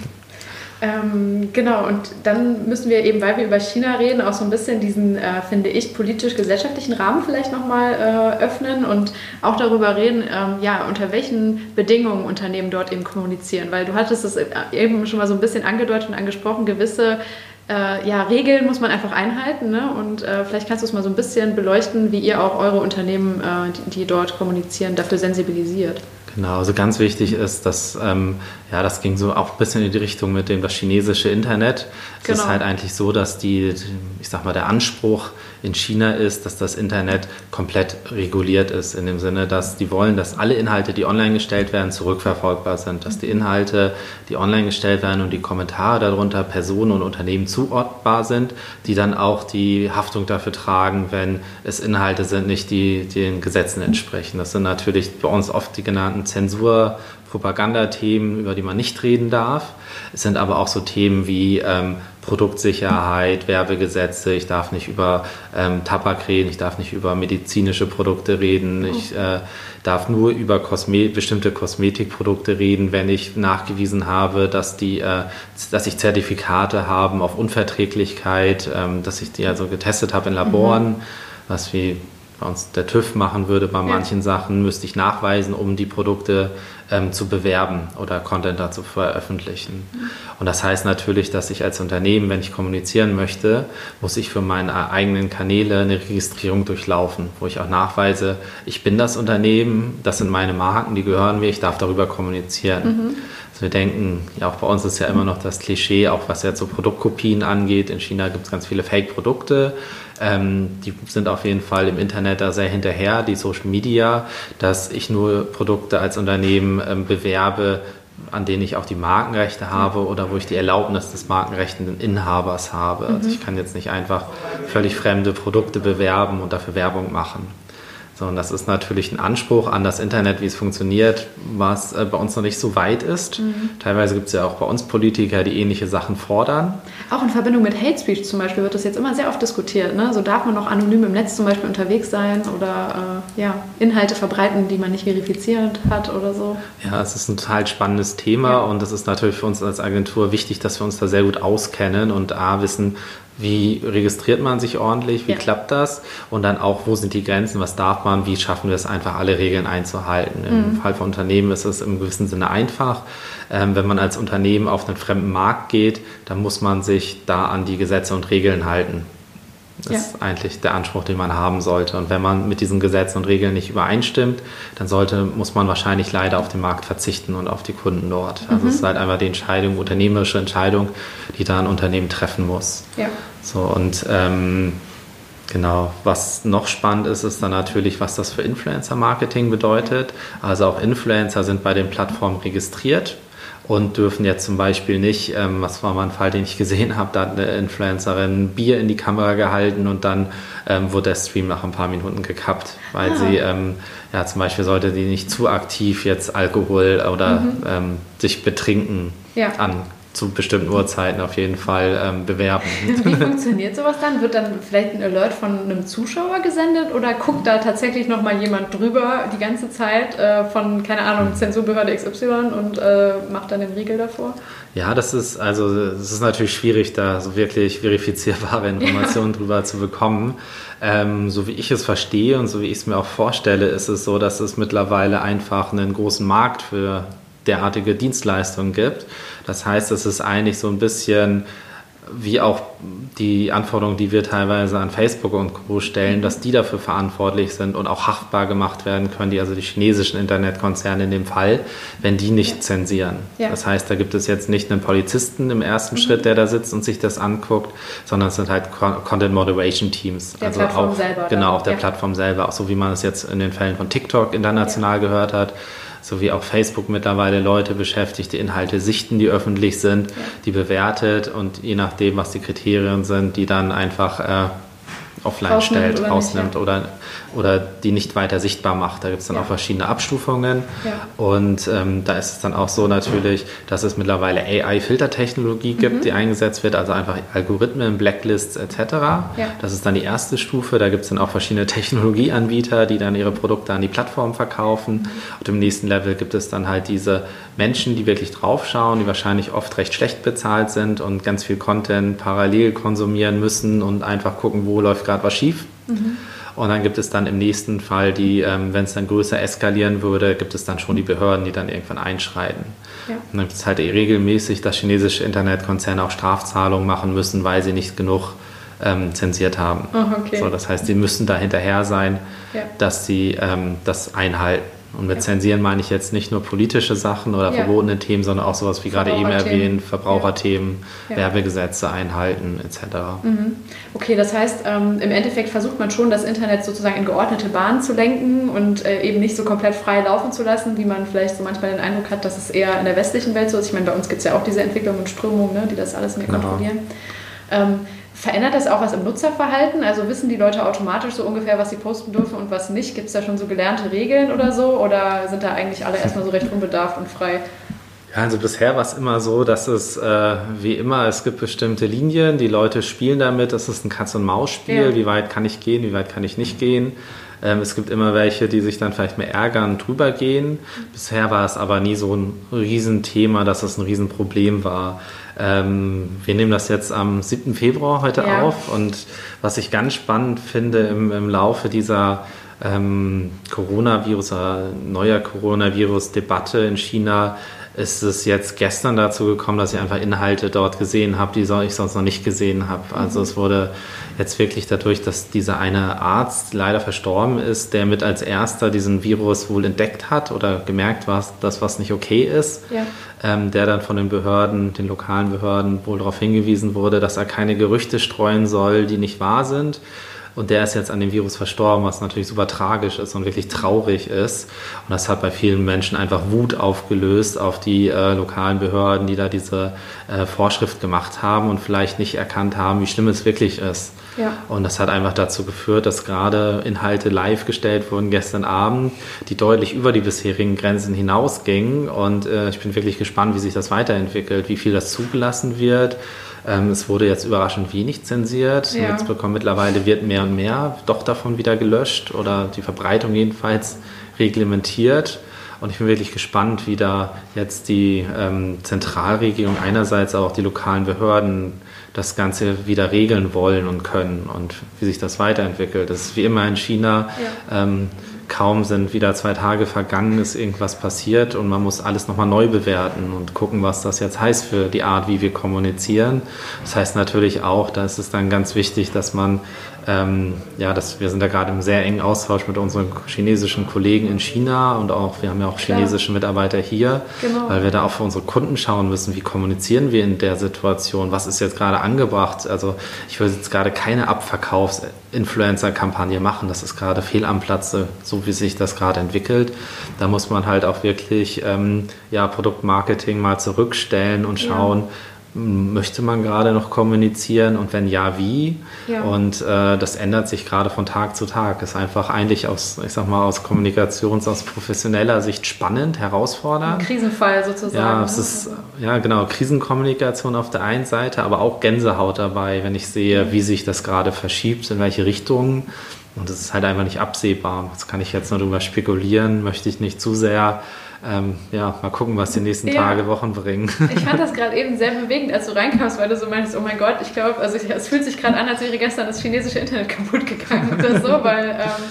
Ähm, genau, und dann müssen wir eben, weil wir über China reden, auch so ein bisschen diesen, äh, finde ich, politisch-gesellschaftlichen Rahmen vielleicht nochmal äh, öffnen und auch darüber reden, ähm, ja, unter welchen Bedingungen Unternehmen dort eben kommunizieren. Weil du hattest es eben schon mal so ein bisschen angedeutet und angesprochen, gewisse äh, ja, Regeln muss man einfach einhalten. Ne? Und äh, vielleicht kannst du es mal so ein bisschen beleuchten, wie ihr auch eure Unternehmen, äh, die, die, dort kommunizieren, dafür sensibilisiert.
Genau, also ganz wichtig ist, dass, ähm, ja, das ging so auch ein bisschen in die Richtung mit dem das chinesische Internet. Es genau. ist halt eigentlich so, dass die, ich sag mal, der Anspruch in China ist, dass das Internet komplett reguliert ist, in dem Sinne, dass die wollen, dass alle Inhalte, die online gestellt werden, zurückverfolgbar sind, dass die Inhalte, die online gestellt werden und die Kommentare darunter Personen und Unternehmen zuordbar sind, die dann auch die Haftung dafür tragen, wenn es Inhalte sind, nicht die, die den Gesetzen entsprechen. Das sind natürlich bei uns oft die genannten Zensur- Propagandathemen, über die man nicht reden darf. Es sind aber auch so Themen wie ähm, Produktsicherheit, Werbegesetze. Ich darf nicht über ähm, Tabak reden, ich darf nicht über medizinische Produkte reden. Ich äh, darf nur über Kosme bestimmte Kosmetikprodukte reden, wenn ich nachgewiesen habe, dass, die, äh, dass ich Zertifikate haben auf Unverträglichkeit, ähm, dass ich die also getestet habe in Laboren, mhm. was wie bei uns der TÜV machen würde bei manchen ja. Sachen, müsste ich nachweisen, um die Produkte ähm, zu bewerben oder Content dazu veröffentlichen. Und das heißt natürlich, dass ich als Unternehmen, wenn ich kommunizieren möchte, muss ich für meine eigenen Kanäle eine Registrierung durchlaufen, wo ich auch nachweise, ich bin das Unternehmen, das sind meine Marken, die gehören mir, ich darf darüber kommunizieren. Mhm. Also wir denken, ja auch bei uns ist ja immer noch das Klischee, auch was jetzt so Produktkopien angeht. In China gibt es ganz viele Fake-Produkte. Ähm, die sind auf jeden Fall im Internet da sehr hinterher, die Social Media, dass ich nur Produkte als Unternehmen ähm, bewerbe, an denen ich auch die Markenrechte habe oder wo ich die Erlaubnis des markenrechtenden Inhabers habe. Also mhm. ich kann jetzt nicht einfach völlig fremde Produkte bewerben und dafür Werbung machen. So, und das ist natürlich ein Anspruch an das Internet, wie es funktioniert, was äh, bei uns noch nicht so weit ist. Mhm. Teilweise gibt es ja auch bei uns Politiker, die ähnliche Sachen fordern.
Auch in Verbindung mit Hate Speech zum Beispiel wird das jetzt immer sehr oft diskutiert. Ne? So darf man noch anonym im Netz zum Beispiel unterwegs sein oder äh, ja, Inhalte verbreiten, die man nicht verifiziert hat oder so.
Ja, es ist ein total spannendes Thema ja. und es ist natürlich für uns als Agentur wichtig, dass wir uns da sehr gut auskennen und A, wissen, wie registriert man sich ordentlich? Wie ja. klappt das? Und dann auch, wo sind die Grenzen? Was darf man? Wie schaffen wir es einfach, alle Regeln einzuhalten? Im mhm. Fall von Unternehmen ist es im gewissen Sinne einfach. Ähm, wenn man als Unternehmen auf einen fremden Markt geht, dann muss man sich da an die Gesetze und Regeln halten. Das ja. ist eigentlich der Anspruch, den man haben sollte. Und wenn man mit diesen Gesetzen und Regeln nicht übereinstimmt, dann sollte, muss man wahrscheinlich leider auf den Markt verzichten und auf die Kunden dort. Also mhm. es ist halt einfach die Entscheidung, unternehmerische Entscheidung, die da ein Unternehmen treffen muss. Ja. So und ähm, Genau, was noch spannend ist, ist dann natürlich, was das für Influencer-Marketing bedeutet. Also auch Influencer sind bei den Plattformen registriert und dürfen jetzt zum Beispiel nicht, ähm, was war mal ein Fall, den ich gesehen habe, da hat eine Influencerin Bier in die Kamera gehalten und dann ähm, wurde der Stream nach ein paar Minuten gekappt, weil ah. sie, ähm, ja zum Beispiel sollte die nicht zu aktiv jetzt Alkohol oder mhm. Ähm, sich betrinken ja. an zu bestimmten Uhrzeiten auf jeden Fall ähm, bewerben.
Wie funktioniert sowas dann? Wird dann vielleicht ein Alert von einem Zuschauer gesendet oder guckt da tatsächlich nochmal jemand drüber die ganze Zeit äh, von, keine Ahnung, Zensurbehörde XY und äh, macht dann den Riegel davor?
Ja, das ist also es ist natürlich schwierig, da so wirklich verifizierbare [laughs] Informationen ja. drüber zu bekommen. Ähm, so wie ich es verstehe und so wie ich es mir auch vorstelle, ist es so, dass es mittlerweile einfach einen großen Markt für derartige Dienstleistungen gibt. Das heißt, es ist eigentlich so ein bisschen wie auch die Anforderungen, die wir teilweise an Facebook und Co. stellen, dass die dafür verantwortlich sind und auch haftbar gemacht werden können, die also die chinesischen Internetkonzerne in dem Fall, wenn die nicht ja. zensieren. Ja. Das heißt, da gibt es jetzt nicht einen Polizisten im ersten mhm. Schritt, der da sitzt und sich das anguckt, sondern es sind halt Content Moderation Teams.
Der also Plattform auch, selber.
Genau, auf der ja. Plattform selber, auch so wie man es jetzt in den Fällen von TikTok international gehört hat so wie auch Facebook mittlerweile Leute beschäftigt, die Inhalte sichten, die öffentlich sind, die bewertet und je nachdem, was die Kriterien sind, die dann einfach äh, offline rausnimmt stellt, oder rausnimmt nicht, ja. oder, oder die nicht weiter sichtbar macht. Da gibt es dann ja. auch verschiedene Abstufungen. Ja. Und ähm, da ist es dann auch so natürlich, dass es mittlerweile AI-Filtertechnologie gibt, mhm. die eingesetzt wird, also einfach Algorithmen, Blacklists etc. Das ist dann die erste Stufe. Da gibt es dann auch verschiedene [laughs] Technologieanbieter, die dann ihre Produkte an die Plattform verkaufen. Mhm. Und im nächsten Level gibt es dann halt diese Menschen, die wirklich draufschauen, die wahrscheinlich oft recht schlecht bezahlt sind und ganz viel Content parallel konsumieren müssen und einfach gucken, wo läuft gerade was schief. Mhm. Und dann gibt es dann im nächsten Fall die, ähm, wenn es dann größer eskalieren würde, gibt es dann schon die Behörden, die dann irgendwann einschreiten. Ja. Und dann gibt es halt regelmäßig, dass chinesische Internetkonzerne auch Strafzahlungen machen müssen, weil sie nicht genug ähm, zensiert haben. Oh, okay. so, das heißt, sie müssen da hinterher sein, ja. dass sie ähm, das einhalten. Und mit ja. Zensieren meine ich jetzt nicht nur politische Sachen oder ja. verbotene Themen, sondern auch sowas wie gerade eben erwähnt, Verbraucherthemen, ja. Werbegesetze einhalten etc.
Mhm. Okay, das heißt, ähm, im Endeffekt versucht man schon, das Internet sozusagen in geordnete Bahnen zu lenken und äh, eben nicht so komplett frei laufen zu lassen, wie man vielleicht so manchmal den Eindruck hat, dass es eher in der westlichen Welt so ist. Ich meine, bei uns gibt es ja auch diese Entwicklung und Strömungen, ne, die das alles mehr genau. kontrollieren. Ähm, Verändert das auch was im Nutzerverhalten? Also wissen die Leute automatisch so ungefähr, was sie posten dürfen und was nicht? Gibt es da schon so gelernte Regeln oder so? Oder sind da eigentlich alle erstmal so recht unbedarft und frei?
Ja, also bisher war es immer so, dass es äh, wie immer, es gibt bestimmte Linien, die Leute spielen damit, das ist ein Katz-und-Maus-Spiel, ja. wie weit kann ich gehen, wie weit kann ich nicht gehen. Ähm, es gibt immer welche, die sich dann vielleicht mehr ärgern, drüber gehen. Bisher war es aber nie so ein Riesenthema, dass es ein Riesenproblem war. Ähm, wir nehmen das jetzt am 7. Februar heute ja. auf und was ich ganz spannend finde im, im Laufe dieser ähm, Coronavirus, neuer Coronavirus-Debatte in China, ist es jetzt gestern dazu gekommen, dass ich einfach Inhalte dort gesehen habe, die ich sonst noch nicht gesehen habe. Also es wurde jetzt wirklich dadurch, dass dieser eine Arzt leider verstorben ist, der mit als erster diesen Virus wohl entdeckt hat oder gemerkt war, dass was nicht okay ist, ja. ähm, der dann von den Behörden, den lokalen Behörden wohl darauf hingewiesen wurde, dass er keine Gerüchte streuen soll, die nicht wahr sind. Und der ist jetzt an dem Virus verstorben, was natürlich super tragisch ist und wirklich traurig ist. Und das hat bei vielen Menschen einfach Wut aufgelöst auf die äh, lokalen Behörden, die da diese äh, Vorschrift gemacht haben und vielleicht nicht erkannt haben, wie schlimm es wirklich ist. Ja. Und das hat einfach dazu geführt, dass gerade Inhalte live gestellt wurden gestern Abend, die deutlich über die bisherigen Grenzen hinausgingen. Und äh, ich bin wirklich gespannt, wie sich das weiterentwickelt, wie viel das zugelassen wird. Ähm, es wurde jetzt überraschend wenig zensiert. Ja. Jetzt bekommen mittlerweile wird mehr und mehr doch davon wieder gelöscht oder die Verbreitung jedenfalls reglementiert. Und ich bin wirklich gespannt, wie da jetzt die ähm, Zentralregierung einerseits auch die lokalen Behörden das Ganze wieder regeln wollen und können und wie sich das weiterentwickelt. Das ist wie immer in China. Ja. Ähm, kaum sind wieder zwei Tage vergangen, ist irgendwas passiert und man muss alles nochmal neu bewerten und gucken, was das jetzt heißt für die Art, wie wir kommunizieren. Das heißt natürlich auch, da ist es dann ganz wichtig, dass man ähm, ja, das, wir sind da gerade im sehr engen Austausch mit unseren chinesischen Kollegen in China und auch, wir haben ja auch chinesische Mitarbeiter hier, genau. weil wir da auch für unsere Kunden schauen müssen, wie kommunizieren wir in der Situation, was ist jetzt gerade angebracht. Also ich würde jetzt gerade keine Abverkaufs-Influencer-Kampagne machen, das ist gerade fehl am Platze, so wie sich das gerade entwickelt. Da muss man halt auch wirklich ähm, ja, Produktmarketing mal zurückstellen und schauen, ja möchte man gerade noch kommunizieren und wenn ja, wie? Ja. Und äh, das ändert sich gerade von Tag zu Tag. Ist einfach eigentlich aus, ich sag mal, aus Kommunikations-, aus professioneller Sicht spannend, herausfordernd.
Ein Krisenfall sozusagen.
Ja, es ne? ist, ja, genau, Krisenkommunikation auf der einen Seite, aber auch Gänsehaut dabei, wenn ich sehe, wie sich das gerade verschiebt, in welche Richtungen. Und es ist halt einfach nicht absehbar. Das kann ich jetzt nur darüber spekulieren, möchte ich nicht zu sehr ähm, ja, mal gucken, was die nächsten ja. Tage, Wochen bringen.
Ich fand das gerade eben sehr [laughs] bewegend, als du reinkamst, weil du so meinst, oh mein Gott, ich glaube, also es fühlt sich gerade an, als wäre gestern das chinesische Internet [laughs] kaputt gegangen oder so, weil ähm,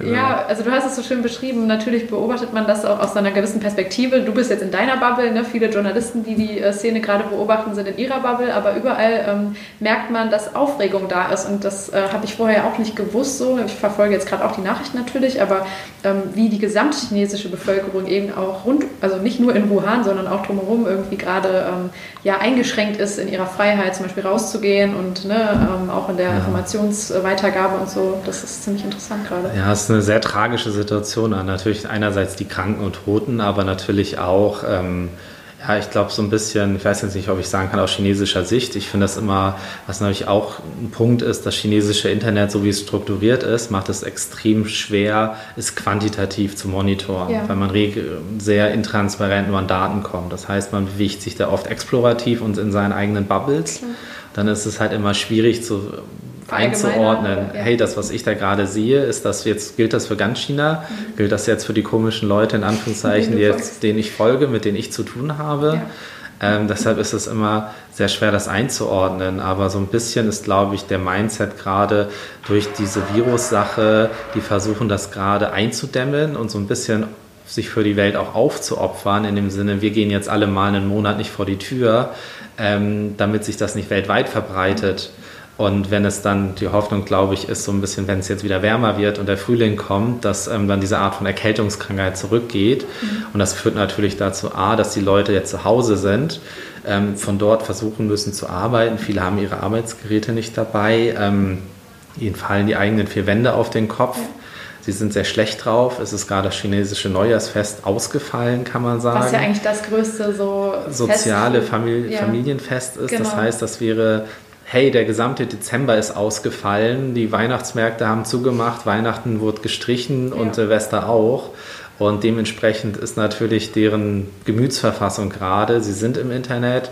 Genau. Ja, also du hast es so schön beschrieben. Natürlich beobachtet man das auch aus einer gewissen Perspektive. Du bist jetzt in deiner Bubble. Ne? Viele Journalisten, die die äh, Szene gerade beobachten, sind in ihrer Bubble. Aber überall ähm, merkt man, dass Aufregung da ist. Und das äh, habe ich vorher auch nicht gewusst. So, ich verfolge jetzt gerade auch die Nachrichten natürlich, aber ähm, wie die gesamtchinesische Bevölkerung eben auch rund, also nicht nur in Wuhan, sondern auch drumherum irgendwie gerade ähm, ja eingeschränkt ist in ihrer Freiheit, zum Beispiel rauszugehen und ne, ähm, auch in der. Informationsweitergabe und so. Das ist ziemlich interessant gerade.
Ja, es eine sehr tragische Situation. Natürlich einerseits die Kranken und Toten, aber natürlich auch, ähm, ja, ich glaube so ein bisschen, ich weiß jetzt nicht, ob ich sagen kann aus chinesischer Sicht. Ich finde das immer, was natürlich auch ein Punkt ist, das chinesische Internet, so wie es strukturiert ist, macht es extrem schwer, es quantitativ zu monitoren, ja. weil man sehr intransparent nur an Daten kommt. Das heißt, man bewegt sich da oft explorativ und in seinen eigenen Bubbles. Dann ist es halt immer schwierig zu einzuordnen. Ja. Hey, das, was ich da gerade sehe, ist das jetzt, gilt das für ganz China? Mhm. Gilt das jetzt für die komischen Leute, in Anführungszeichen, die jetzt, denen ich folge, mit denen ich zu tun habe? Ja. Ähm, deshalb ist es immer sehr schwer, das einzuordnen. Aber so ein bisschen ist, glaube ich, der Mindset gerade durch diese Virus-Sache, die versuchen das gerade einzudämmen und so ein bisschen sich für die Welt auch aufzuopfern, in dem Sinne, wir gehen jetzt alle mal einen Monat nicht vor die Tür, ähm, damit sich das nicht weltweit verbreitet. Und wenn es dann, die Hoffnung, glaube ich, ist so ein bisschen, wenn es jetzt wieder wärmer wird und der Frühling kommt, dass ähm, dann diese Art von Erkältungskrankheit zurückgeht. Mhm. Und das führt natürlich dazu, A, dass die Leute jetzt zu Hause sind, ähm, von dort versuchen müssen zu arbeiten. Viele haben ihre Arbeitsgeräte nicht dabei. Ähm, ihnen fallen die eigenen vier Wände auf den Kopf. Ja. Sie sind sehr schlecht drauf. Es ist gerade das chinesische Neujahrsfest ausgefallen, kann man sagen.
Was ja eigentlich das größte so
soziale Famili ja. Familienfest ist. Genau. Das heißt, das wäre hey, der gesamte Dezember ist ausgefallen, die Weihnachtsmärkte haben zugemacht, Weihnachten wurde gestrichen ja. und Silvester auch. Und dementsprechend ist natürlich deren Gemütsverfassung gerade. Sie sind im Internet.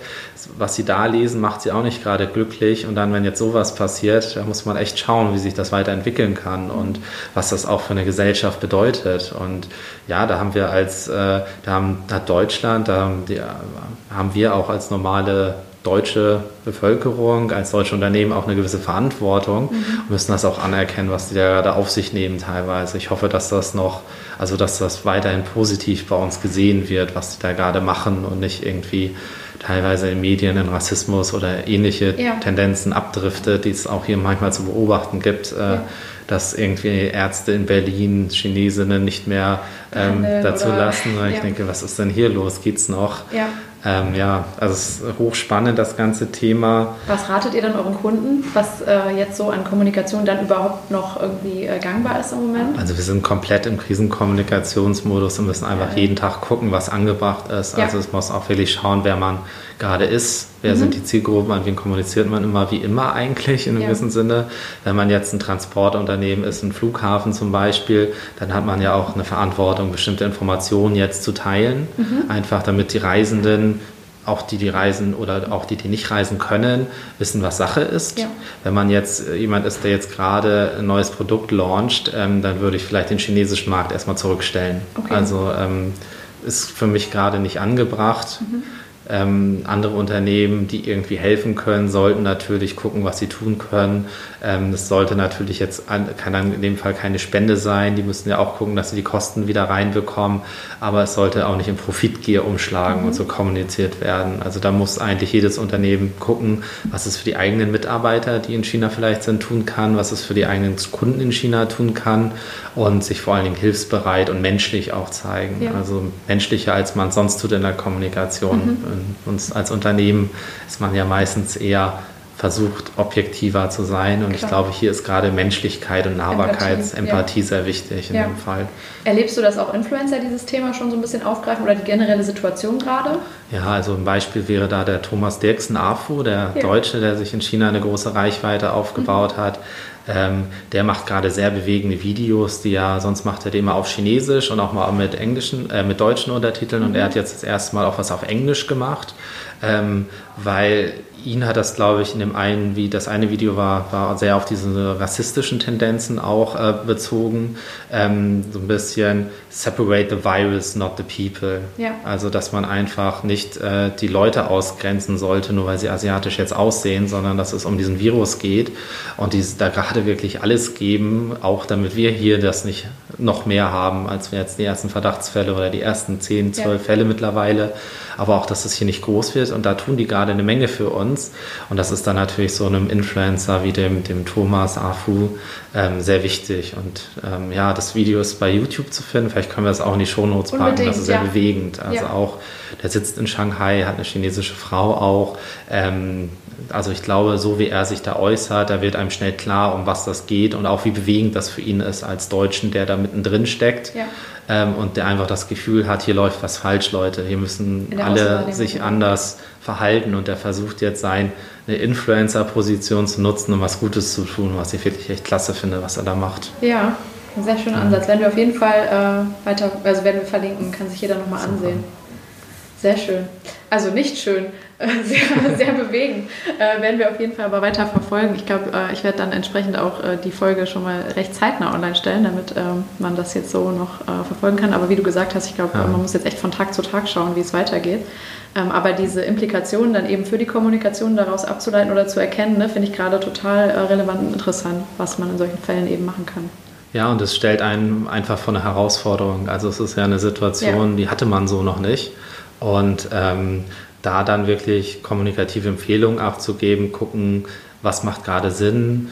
Was sie da lesen, macht sie auch nicht gerade glücklich. Und dann, wenn jetzt sowas passiert, da muss man echt schauen, wie sich das weiterentwickeln kann und was das auch für eine Gesellschaft bedeutet. Und ja, da haben wir als, äh, da haben, hat Deutschland, da haben, die, haben wir auch als normale deutsche Bevölkerung, als deutsche Unternehmen auch eine gewisse Verantwortung mhm. und müssen das auch anerkennen, was die da gerade auf sich nehmen teilweise. Ich hoffe, dass das noch, also dass das weiterhin positiv bei uns gesehen wird, was die da gerade machen und nicht irgendwie teilweise in Medien in Rassismus oder ähnliche ja. Tendenzen abdriftet, die es auch hier manchmal zu beobachten gibt. Äh, ja dass irgendwie Ärzte in Berlin Chinesinnen nicht mehr ähm, dazu lassen. Ich ja. denke, was ist denn hier los? Geht's noch? Ja. Ähm, ja, also es ist hochspannend, das ganze Thema.
Was ratet ihr dann euren Kunden, was äh, jetzt so an Kommunikation dann überhaupt noch irgendwie äh, gangbar ist im Moment?
Also wir sind komplett im Krisenkommunikationsmodus und müssen einfach ja. jeden Tag gucken, was angebracht ist. Ja. Also es muss auch wirklich schauen, wer man gerade ist, wer mhm. sind die Zielgruppen, an wen kommuniziert man immer, wie immer eigentlich in einem ja. gewissen Sinne. Wenn man jetzt ein Transportunternehmen ist, ein Flughafen zum Beispiel, dann hat man ja auch eine Verantwortung, bestimmte Informationen jetzt zu teilen, mhm. einfach damit die Reisenden auch die, die reisen oder auch die, die nicht reisen können, wissen, was Sache ist. Ja. Wenn man jetzt jemand ist, der jetzt gerade ein neues Produkt launcht, ähm, dann würde ich vielleicht den chinesischen Markt erstmal zurückstellen. Okay. Also ähm, ist für mich gerade nicht angebracht. Mhm. Ähm, andere Unternehmen, die irgendwie helfen können, sollten natürlich gucken, was sie tun können. Ähm, das sollte natürlich jetzt, kann dann in dem Fall keine Spende sein. Die müssen ja auch gucken, dass sie die Kosten wieder reinbekommen. Aber es sollte auch nicht in Profitgier umschlagen mhm. und so kommuniziert werden. Also da muss eigentlich jedes Unternehmen gucken, was es für die eigenen Mitarbeiter, die in China vielleicht sind, tun kann, was es für die eigenen Kunden in China tun kann und sich vor allen Dingen hilfsbereit und menschlich auch zeigen. Ja. Also menschlicher, als man sonst tut in der Kommunikation. Mhm und als Unternehmen ist man ja meistens eher versucht, objektiver zu sein. Und Klar. ich glaube, hier ist gerade Menschlichkeit und Nahbarkeit, Empathie, Empathie ja. sehr wichtig in ja. dem Fall.
Erlebst du, dass auch Influencer dieses Thema schon so ein bisschen aufgreifen oder die generelle Situation gerade?
Ja, also ein Beispiel wäre da der Thomas Dirksen AFO, der ja. Deutsche, der sich in China eine große Reichweite aufgebaut mhm. hat. Ähm, der macht gerade sehr bewegende Videos, die ja, sonst macht er die immer auf Chinesisch und auch mal mit englischen, äh, mit deutschen Untertiteln. Mhm. Und er hat jetzt das erste Mal auch was auf Englisch gemacht, ähm, weil ihn hat das, glaube ich, in dem einen, wie das eine Video war, war sehr auf diese rassistischen Tendenzen auch äh, bezogen. Ähm, so ein bisschen separate the virus, not the people. Ja. Also, dass man einfach nicht äh, die Leute ausgrenzen sollte, nur weil sie asiatisch jetzt aussehen, sondern dass es um diesen Virus geht und die da gerade wirklich alles geben, auch damit wir hier das nicht noch mehr haben, als wir jetzt die ersten Verdachtsfälle oder die ersten 10, 12 ja. Fälle mittlerweile. Aber auch, dass es hier nicht groß wird und da tun die gerade eine Menge für uns. Und das ist dann natürlich so einem Influencer wie dem, dem Thomas Afu ähm, sehr wichtig. Und ähm, ja, das Video ist bei YouTube zu finden. Vielleicht können wir das auch in die Shownotes packen. Das ist sehr ja. bewegend. Also ja. auch, der sitzt in Shanghai, hat eine chinesische Frau auch. Ähm, also ich glaube, so wie er sich da äußert, da wird einem schnell klar, um was das geht und auch wie bewegend das für ihn ist als Deutschen, der da mittendrin steckt. Ja. Ähm, und der einfach das Gefühl hat, hier läuft was falsch, Leute. Hier müssen alle sich anders verhalten und der versucht jetzt seine Influencer-Position zu nutzen, um was Gutes zu tun, was ich wirklich echt klasse finde, was er da macht.
Ja, ein sehr schöner Ansatz. Werden wir auf jeden Fall äh, weiter, also werden wir verlinken, kann sich jeder nochmal ansehen. Sehr schön. also nicht schön, [laughs] sehr, sehr bewegend. Äh, werden wir auf jeden Fall aber weiter verfolgen. Ich glaube, äh, ich werde dann entsprechend auch äh, die Folge schon mal recht zeitnah online stellen, damit ähm, man das jetzt so noch äh, verfolgen kann. Aber wie du gesagt hast, ich glaube, ja. man muss jetzt echt von Tag zu Tag schauen, wie es weitergeht. Ähm, aber diese Implikationen dann eben für die Kommunikation daraus abzuleiten oder zu erkennen, ne, finde ich gerade total äh, relevant und interessant, was man in solchen Fällen eben machen kann.
Ja, und es stellt einen einfach vor eine Herausforderung. Also es ist ja eine Situation, ja. die hatte man so noch nicht. Und ähm, da dann wirklich kommunikative Empfehlungen abzugeben, gucken, was macht gerade Sinn,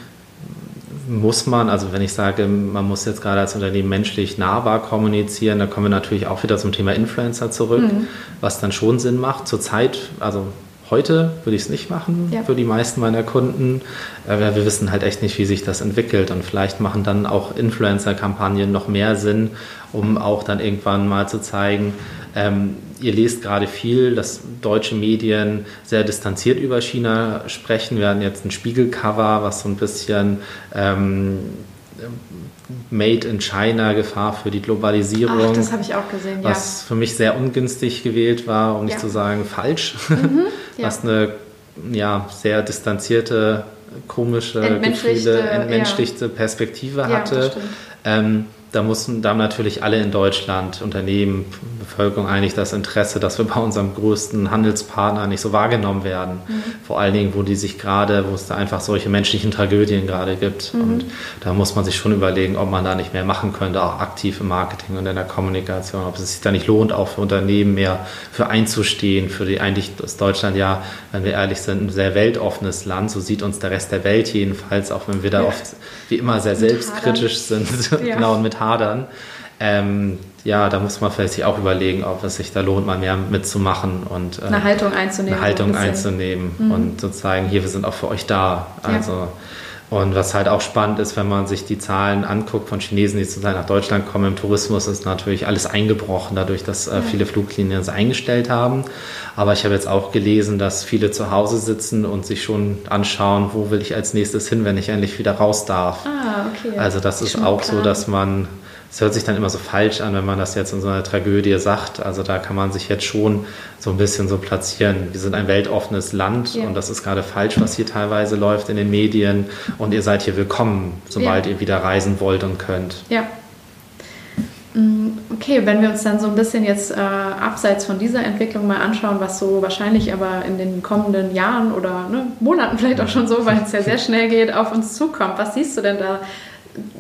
muss man, also wenn ich sage, man muss jetzt gerade als Unternehmen menschlich nahbar kommunizieren, dann kommen wir natürlich auch wieder zum Thema Influencer zurück, mhm. was dann schon Sinn macht. Zurzeit, also heute würde ich es nicht machen ja. für die meisten meiner Kunden. Aber wir wissen halt echt nicht, wie sich das entwickelt. Und vielleicht machen dann auch Influencer-Kampagnen noch mehr Sinn, um auch dann irgendwann mal zu zeigen, ähm, ihr lest gerade viel, dass deutsche Medien sehr distanziert über China sprechen. Wir hatten jetzt ein Spiegelcover, was so ein bisschen ähm, Made in China, Gefahr für die Globalisierung. Ach,
das habe ich auch gesehen,
ja. Was für mich sehr ungünstig gewählt war, um nicht ja. zu sagen falsch. Mhm, ja. [laughs] Was eine ja, sehr distanzierte, komische, Gefühle, entmenschlichte Perspektive hatte. Ähm, da, mussten, da haben natürlich alle in Deutschland, Unternehmen, Bevölkerung eigentlich das Interesse, dass wir bei unserem größten Handelspartner nicht so wahrgenommen werden. Mhm. Vor allen Dingen, wo die sich gerade, wo es da einfach solche menschlichen Tragödien gerade gibt. Mhm. Und da muss man sich schon überlegen, ob man da nicht mehr machen könnte, auch aktiv im Marketing und in der Kommunikation, ob es sich da nicht lohnt, auch für Unternehmen mehr für einzustehen, für die eigentlich ist Deutschland ja, wenn wir ehrlich sind, ein sehr weltoffenes Land. So sieht uns der Rest der Welt jedenfalls, auch wenn wir da ja. oft wie immer sehr selbstkritisch sind, [laughs] ja. genau, und mit hadern. Ähm, ja, da muss man vielleicht sich auch überlegen, ob es sich da lohnt, mal mehr mitzumachen und
äh, eine Haltung einzunehmen.
Eine Haltung ein einzunehmen mhm. und zu zeigen, hier, wir sind auch für euch da. Also ja. Und was halt auch spannend ist, wenn man sich die Zahlen anguckt von Chinesen, die sozusagen nach Deutschland kommen im Tourismus, ist natürlich alles eingebrochen, dadurch, dass äh, viele Fluglinien es eingestellt haben. Aber ich habe jetzt auch gelesen, dass viele zu Hause sitzen und sich schon anschauen, wo will ich als nächstes hin, wenn ich endlich wieder raus darf.
Ah, okay.
Also das ist auch so, dass man es hört sich dann immer so falsch an, wenn man das jetzt in so einer Tragödie sagt. Also da kann man sich jetzt schon so ein bisschen so platzieren. Wir sind ein weltoffenes Land ja. und das ist gerade falsch, was hier teilweise läuft in den Medien. Und ihr seid hier willkommen, sobald ja. ihr wieder reisen wollt und könnt.
Ja. Mm, okay, wenn wir uns dann so ein bisschen jetzt äh, abseits von dieser Entwicklung mal anschauen, was so wahrscheinlich aber in den kommenden Jahren oder ne, Monaten vielleicht auch schon so, weil es ja sehr [laughs] schnell geht, auf uns zukommt. Was siehst du denn da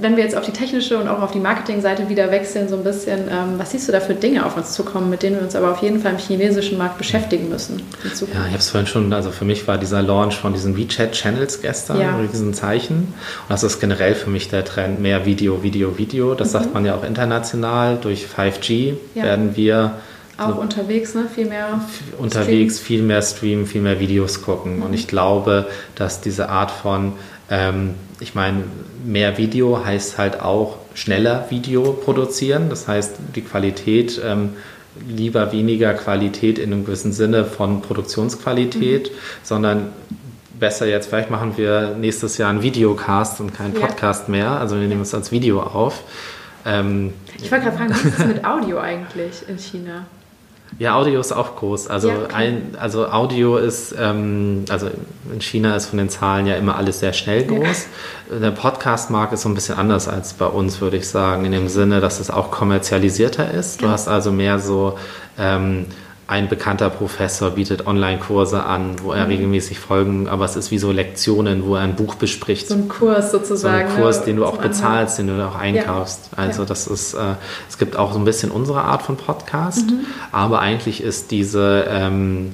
wenn wir jetzt auf die technische und auch auf die Marketingseite wieder wechseln, so ein bisschen, ähm, was siehst du da für Dinge auf uns zukommen, mit denen wir uns aber auf jeden Fall im chinesischen Markt beschäftigen müssen?
Ja, ich habe es vorhin schon, also für mich war dieser Launch von diesen WeChat-Channels gestern, ja. mit diesen Zeichen. Und das ist generell für mich der Trend, mehr Video, Video, Video. Das mhm. sagt man ja auch international. Durch 5G ja. werden wir
auch so unterwegs, ne? Viel mehr.
Unterwegs, streamen. viel mehr streamen, viel mehr Videos gucken. Mhm. Und ich glaube, dass diese Art von ähm, ich meine, mehr Video heißt halt auch schneller Video produzieren. Das heißt, die Qualität, ähm, lieber weniger Qualität in einem gewissen Sinne von Produktionsqualität, mhm. sondern besser jetzt, vielleicht machen wir nächstes Jahr einen Videocast und keinen Podcast ja. mehr. Also wir nehmen es als Video auf.
Ähm, ich wollte gerade fragen, wie ist es [laughs] mit Audio eigentlich in China?
Ja, Audio ist auch groß. Also, ja, okay. ein, also Audio ist, ähm, also in China ist von den Zahlen ja immer alles sehr schnell groß. Ja. Der Podcast-Markt ist so ein bisschen anders als bei uns, würde ich sagen, in dem Sinne, dass es auch kommerzialisierter ist. Du hast also mehr so ähm, ein bekannter Professor bietet Online-Kurse an, wo er mhm. regelmäßig Folgen, aber es ist wie so Lektionen, wo er ein Buch bespricht.
So ein Kurs sozusagen.
So ein Kurs, den du auch bezahlst, den du auch einkaufst. Ja. Also ja. das ist, äh, es gibt auch so ein bisschen unsere Art von Podcast, mhm. aber eigentlich ist diese ähm,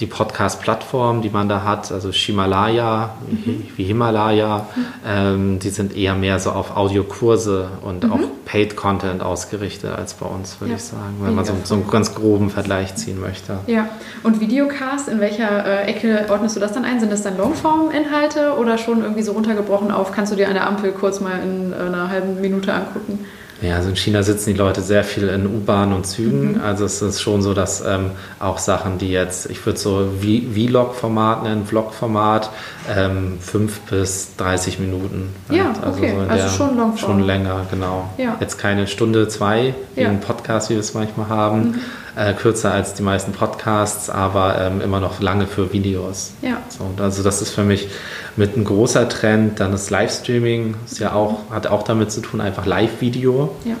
die Podcast-Plattform, die man da hat, also Shimalaya, mhm. wie Himalaya, mhm. ähm, die sind eher mehr so auf Audiokurse und mhm. auch Paid-Content ausgerichtet als bei uns, würde ja. ich sagen, wenn man so, so, einen ganz groben Vergleich ziehen möchte.
Ja, und Videocast, in welcher äh, Ecke ordnest du das dann ein? Sind das dann Longform-Inhalte oder schon irgendwie so runtergebrochen auf, kannst du dir eine Ampel kurz mal in äh, einer halben Minute angucken?
Ja, also in China sitzen die Leute sehr viel in U-Bahn und Zügen. Mhm. Also es ist schon so, dass ähm, auch Sachen, die jetzt, ich würde so Vlog-Format nennen, Vlog-Format, ähm, 5 bis 30 Minuten.
Ja, also, okay. so also schon Longform.
Schon länger, genau. Ja. Jetzt keine Stunde, zwei, wie ja. ein Podcast, wie wir es manchmal haben. Mhm äh, kürzer als die meisten Podcasts, aber ähm, immer noch lange für Videos.
Ja.
So, also das ist für mich mit ein großer Trend. Dann das Livestreaming ist ja auch, hat auch damit zu tun, einfach Live-Video.
Ja.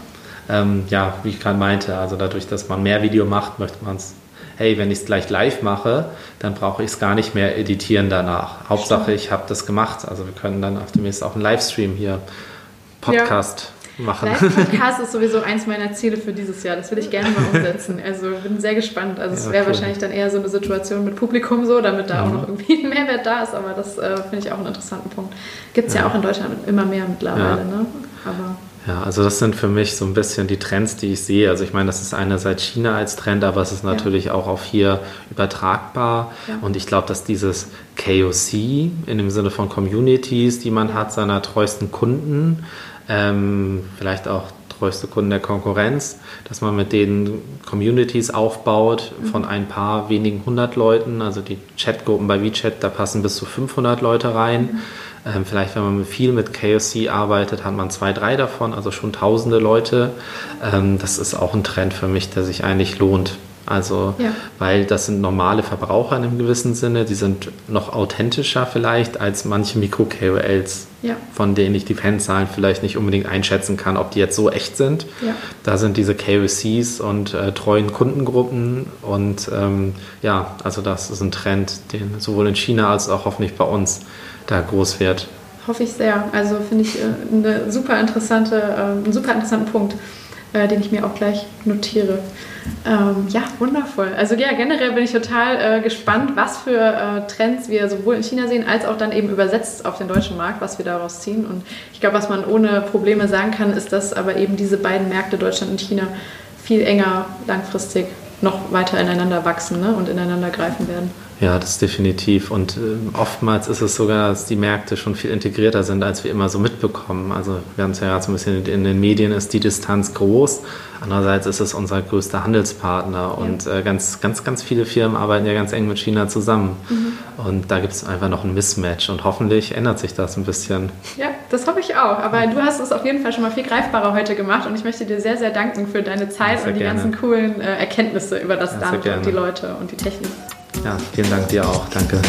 Ähm, ja, wie ich gerade meinte, also dadurch, dass man mehr Video macht, möchte man es, hey, wenn ich es gleich live mache, dann brauche ich es gar nicht mehr editieren danach. Hauptsache, ich habe das gemacht. Also wir können dann auf demnächst auch einen Livestream hier, Podcast ja. Machen.
Live-Podcast [laughs] ist sowieso eins meiner Ziele für dieses Jahr. Das will ich gerne mal umsetzen. Also bin sehr gespannt. Also ja, es wäre cool. wahrscheinlich dann eher so eine Situation mit Publikum so, damit da mhm. auch noch irgendwie [laughs] ein Mehrwert da ist. Aber das äh, finde ich auch einen interessanten Punkt. Gibt es ja. ja. auch in Deutschland immer mehr mittlerweile. Ne?
Aber ja, also das sind für mich so ein bisschen die Trends, die ich sehe. Also ich meine, das ist einerseits China als Trend, aber es ist natürlich ja. auch auf hier übertragbar. Ja. Und ich glaube, dass dieses KOC in dem Sinne von Communities, die man ja. hat, seiner treuesten Kunden, ähm, vielleicht auch treueste Kunden der Konkurrenz, dass man mit denen Communities aufbaut mhm. von ein paar wenigen hundert Leuten. Also die Chatgruppen bei WeChat, da passen bis zu 500 Leute rein. Mhm ähm, vielleicht, wenn man viel mit KOC arbeitet, hat man zwei, drei davon, also schon tausende Leute. Ähm, das ist auch ein Trend für mich, der sich eigentlich lohnt. Also, ja. weil das sind normale Verbraucher in einem gewissen Sinne, die sind noch authentischer vielleicht als manche Mikro-KOLs, ja. von denen ich die Fanzahlen vielleicht nicht unbedingt einschätzen kann, ob die jetzt so echt sind. Ja. Da sind diese KOCs und äh, treuen Kundengruppen und ähm, ja, also das ist ein Trend, den sowohl in China als auch hoffentlich bei uns da groß wird.
Hoffe ich sehr. Also finde ich äh, eine super interessante, äh, einen super interessanten Punkt, äh, den ich mir auch gleich notiere. Ähm, ja, wundervoll. Also ja, generell bin ich total äh, gespannt, was für äh, Trends wir sowohl in China sehen, als auch dann eben übersetzt auf den deutschen Markt, was wir daraus ziehen. Und ich glaube, was man ohne Probleme sagen kann, ist, dass aber eben diese beiden Märkte, Deutschland und China, viel enger langfristig noch weiter ineinander wachsen ne, und ineinander greifen werden.
Ja, das definitiv. Und äh, oftmals ist es sogar, dass die Märkte schon viel integrierter sind, als wir immer so mitbekommen. Also wir haben es ja gerade so ein bisschen in den Medien, ist die Distanz groß. Andererseits ist es unser größter Handelspartner ja. und äh, ganz, ganz, ganz viele Firmen arbeiten ja ganz eng mit China zusammen. Mhm. Und da gibt es einfach noch ein Mismatch und hoffentlich ändert sich das ein bisschen.
Ja, das hoffe ich auch. Aber du hast es auf jeden Fall schon mal viel greifbarer heute gemacht und ich möchte dir sehr, sehr danken für deine Zeit und die gerne. ganzen coolen äh, Erkenntnisse über das ja, Land und die Leute und die Technik.
Ja, vielen Dank dir auch. Danke.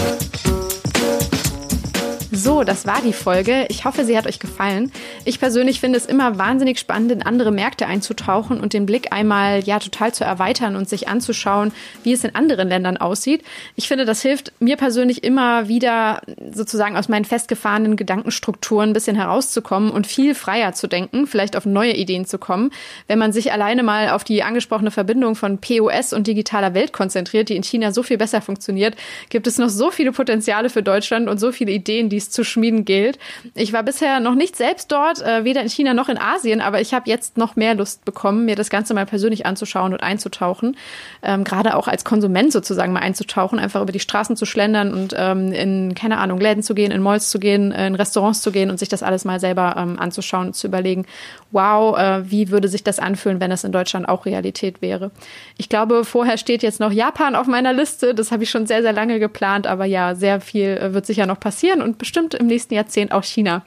So, das war die Folge. Ich hoffe, sie hat euch gefallen. Ich persönlich finde es immer wahnsinnig spannend, in andere Märkte einzutauchen und den Blick einmal ja total zu erweitern und sich anzuschauen, wie es in anderen Ländern aussieht. Ich finde, das hilft mir persönlich immer wieder sozusagen aus meinen festgefahrenen Gedankenstrukturen ein bisschen herauszukommen und viel freier zu denken, vielleicht auf neue Ideen zu kommen. Wenn man sich alleine mal auf die angesprochene Verbindung von POS und digitaler Welt konzentriert, die in China so viel besser funktioniert, gibt es noch so viele Potenziale für Deutschland und so viele Ideen, die es zu schmieden gilt. Ich war bisher noch nicht selbst dort, äh, weder in China noch in Asien, aber ich habe jetzt noch mehr Lust bekommen, mir das Ganze mal persönlich anzuschauen und einzutauchen. Ähm, Gerade auch als Konsument sozusagen mal einzutauchen, einfach über die Straßen zu schlendern und ähm, in, keine Ahnung, Läden zu gehen, in Malls zu gehen, äh, in Restaurants zu gehen und sich das alles mal selber ähm, anzuschauen und zu überlegen, wow, äh, wie würde sich das anfühlen, wenn das in Deutschland auch Realität wäre. Ich glaube, vorher steht jetzt noch Japan auf meiner Liste. Das habe ich schon sehr, sehr lange geplant, aber ja, sehr viel äh, wird sicher noch passieren und bestimmt im nächsten Jahrzehnt auch China.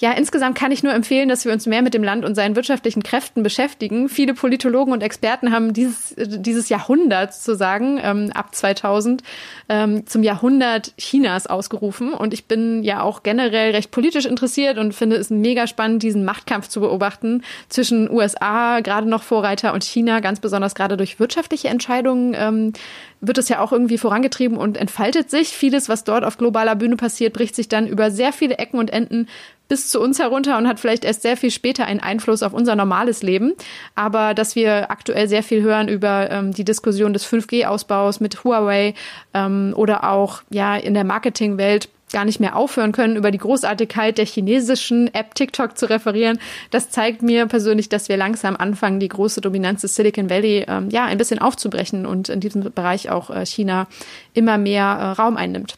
Ja, insgesamt kann ich nur empfehlen, dass wir uns mehr mit dem Land und seinen wirtschaftlichen Kräften beschäftigen. Viele Politologen und Experten haben dieses, dieses Jahrhundert zu sagen, ähm, ab 2000, ähm, zum Jahrhundert Chinas ausgerufen. Und ich bin ja auch generell recht politisch interessiert und finde es mega spannend, diesen Machtkampf zu beobachten zwischen USA, gerade noch Vorreiter, und China, ganz besonders gerade durch wirtschaftliche Entscheidungen. Ähm, wird es ja auch irgendwie vorangetrieben und entfaltet sich. Vieles, was dort auf globaler Bühne passiert, bricht sich dann über sehr viele Ecken und Enden bis zu uns herunter und hat vielleicht erst sehr viel später einen Einfluss auf unser normales Leben. Aber dass wir aktuell sehr viel hören über ähm, die Diskussion des 5G-Ausbaus mit Huawei ähm, oder auch ja in der Marketingwelt gar nicht mehr aufhören können, über die Großartigkeit der chinesischen App TikTok zu referieren. Das zeigt mir persönlich, dass wir langsam anfangen, die große Dominanz des Silicon Valley ähm, ja ein bisschen aufzubrechen und in diesem Bereich auch äh, China immer mehr äh, Raum einnimmt.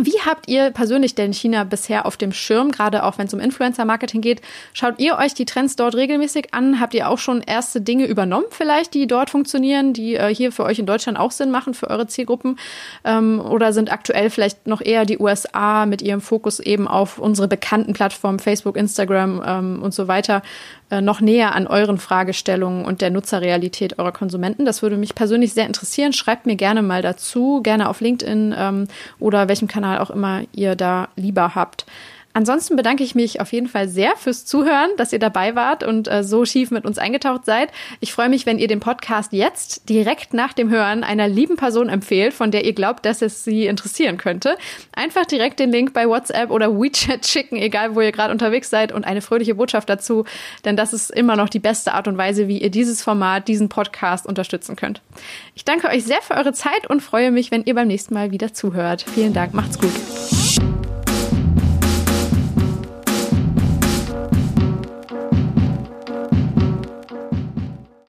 Wie habt ihr persönlich denn China bisher auf dem Schirm, gerade auch wenn es um Influencer-Marketing geht? Schaut ihr euch die Trends dort regelmäßig an? Habt ihr auch schon erste Dinge übernommen vielleicht, die dort funktionieren, die äh, hier für euch in Deutschland auch Sinn machen für eure Zielgruppen? Ähm, oder sind aktuell vielleicht noch eher die USA mit ihrem Fokus eben auf unsere bekannten Plattformen Facebook, Instagram ähm, und so weiter noch näher an euren Fragestellungen und der Nutzerrealität eurer Konsumenten. Das würde mich persönlich sehr interessieren. Schreibt mir gerne mal dazu, gerne auf LinkedIn ähm, oder welchem Kanal auch immer ihr da lieber habt. Ansonsten bedanke ich mich auf jeden Fall sehr fürs Zuhören, dass ihr dabei wart und äh, so schief mit uns eingetaucht seid. Ich freue mich, wenn ihr den Podcast jetzt direkt nach dem Hören einer lieben Person empfehlt, von der ihr glaubt, dass es sie interessieren könnte. Einfach direkt den Link bei WhatsApp oder WeChat schicken, egal wo ihr gerade unterwegs seid und eine fröhliche Botschaft dazu, denn das ist immer noch die beste Art und Weise, wie ihr dieses Format, diesen Podcast unterstützen könnt. Ich danke euch sehr für eure Zeit und freue mich, wenn ihr beim nächsten Mal wieder zuhört. Vielen Dank, macht's gut.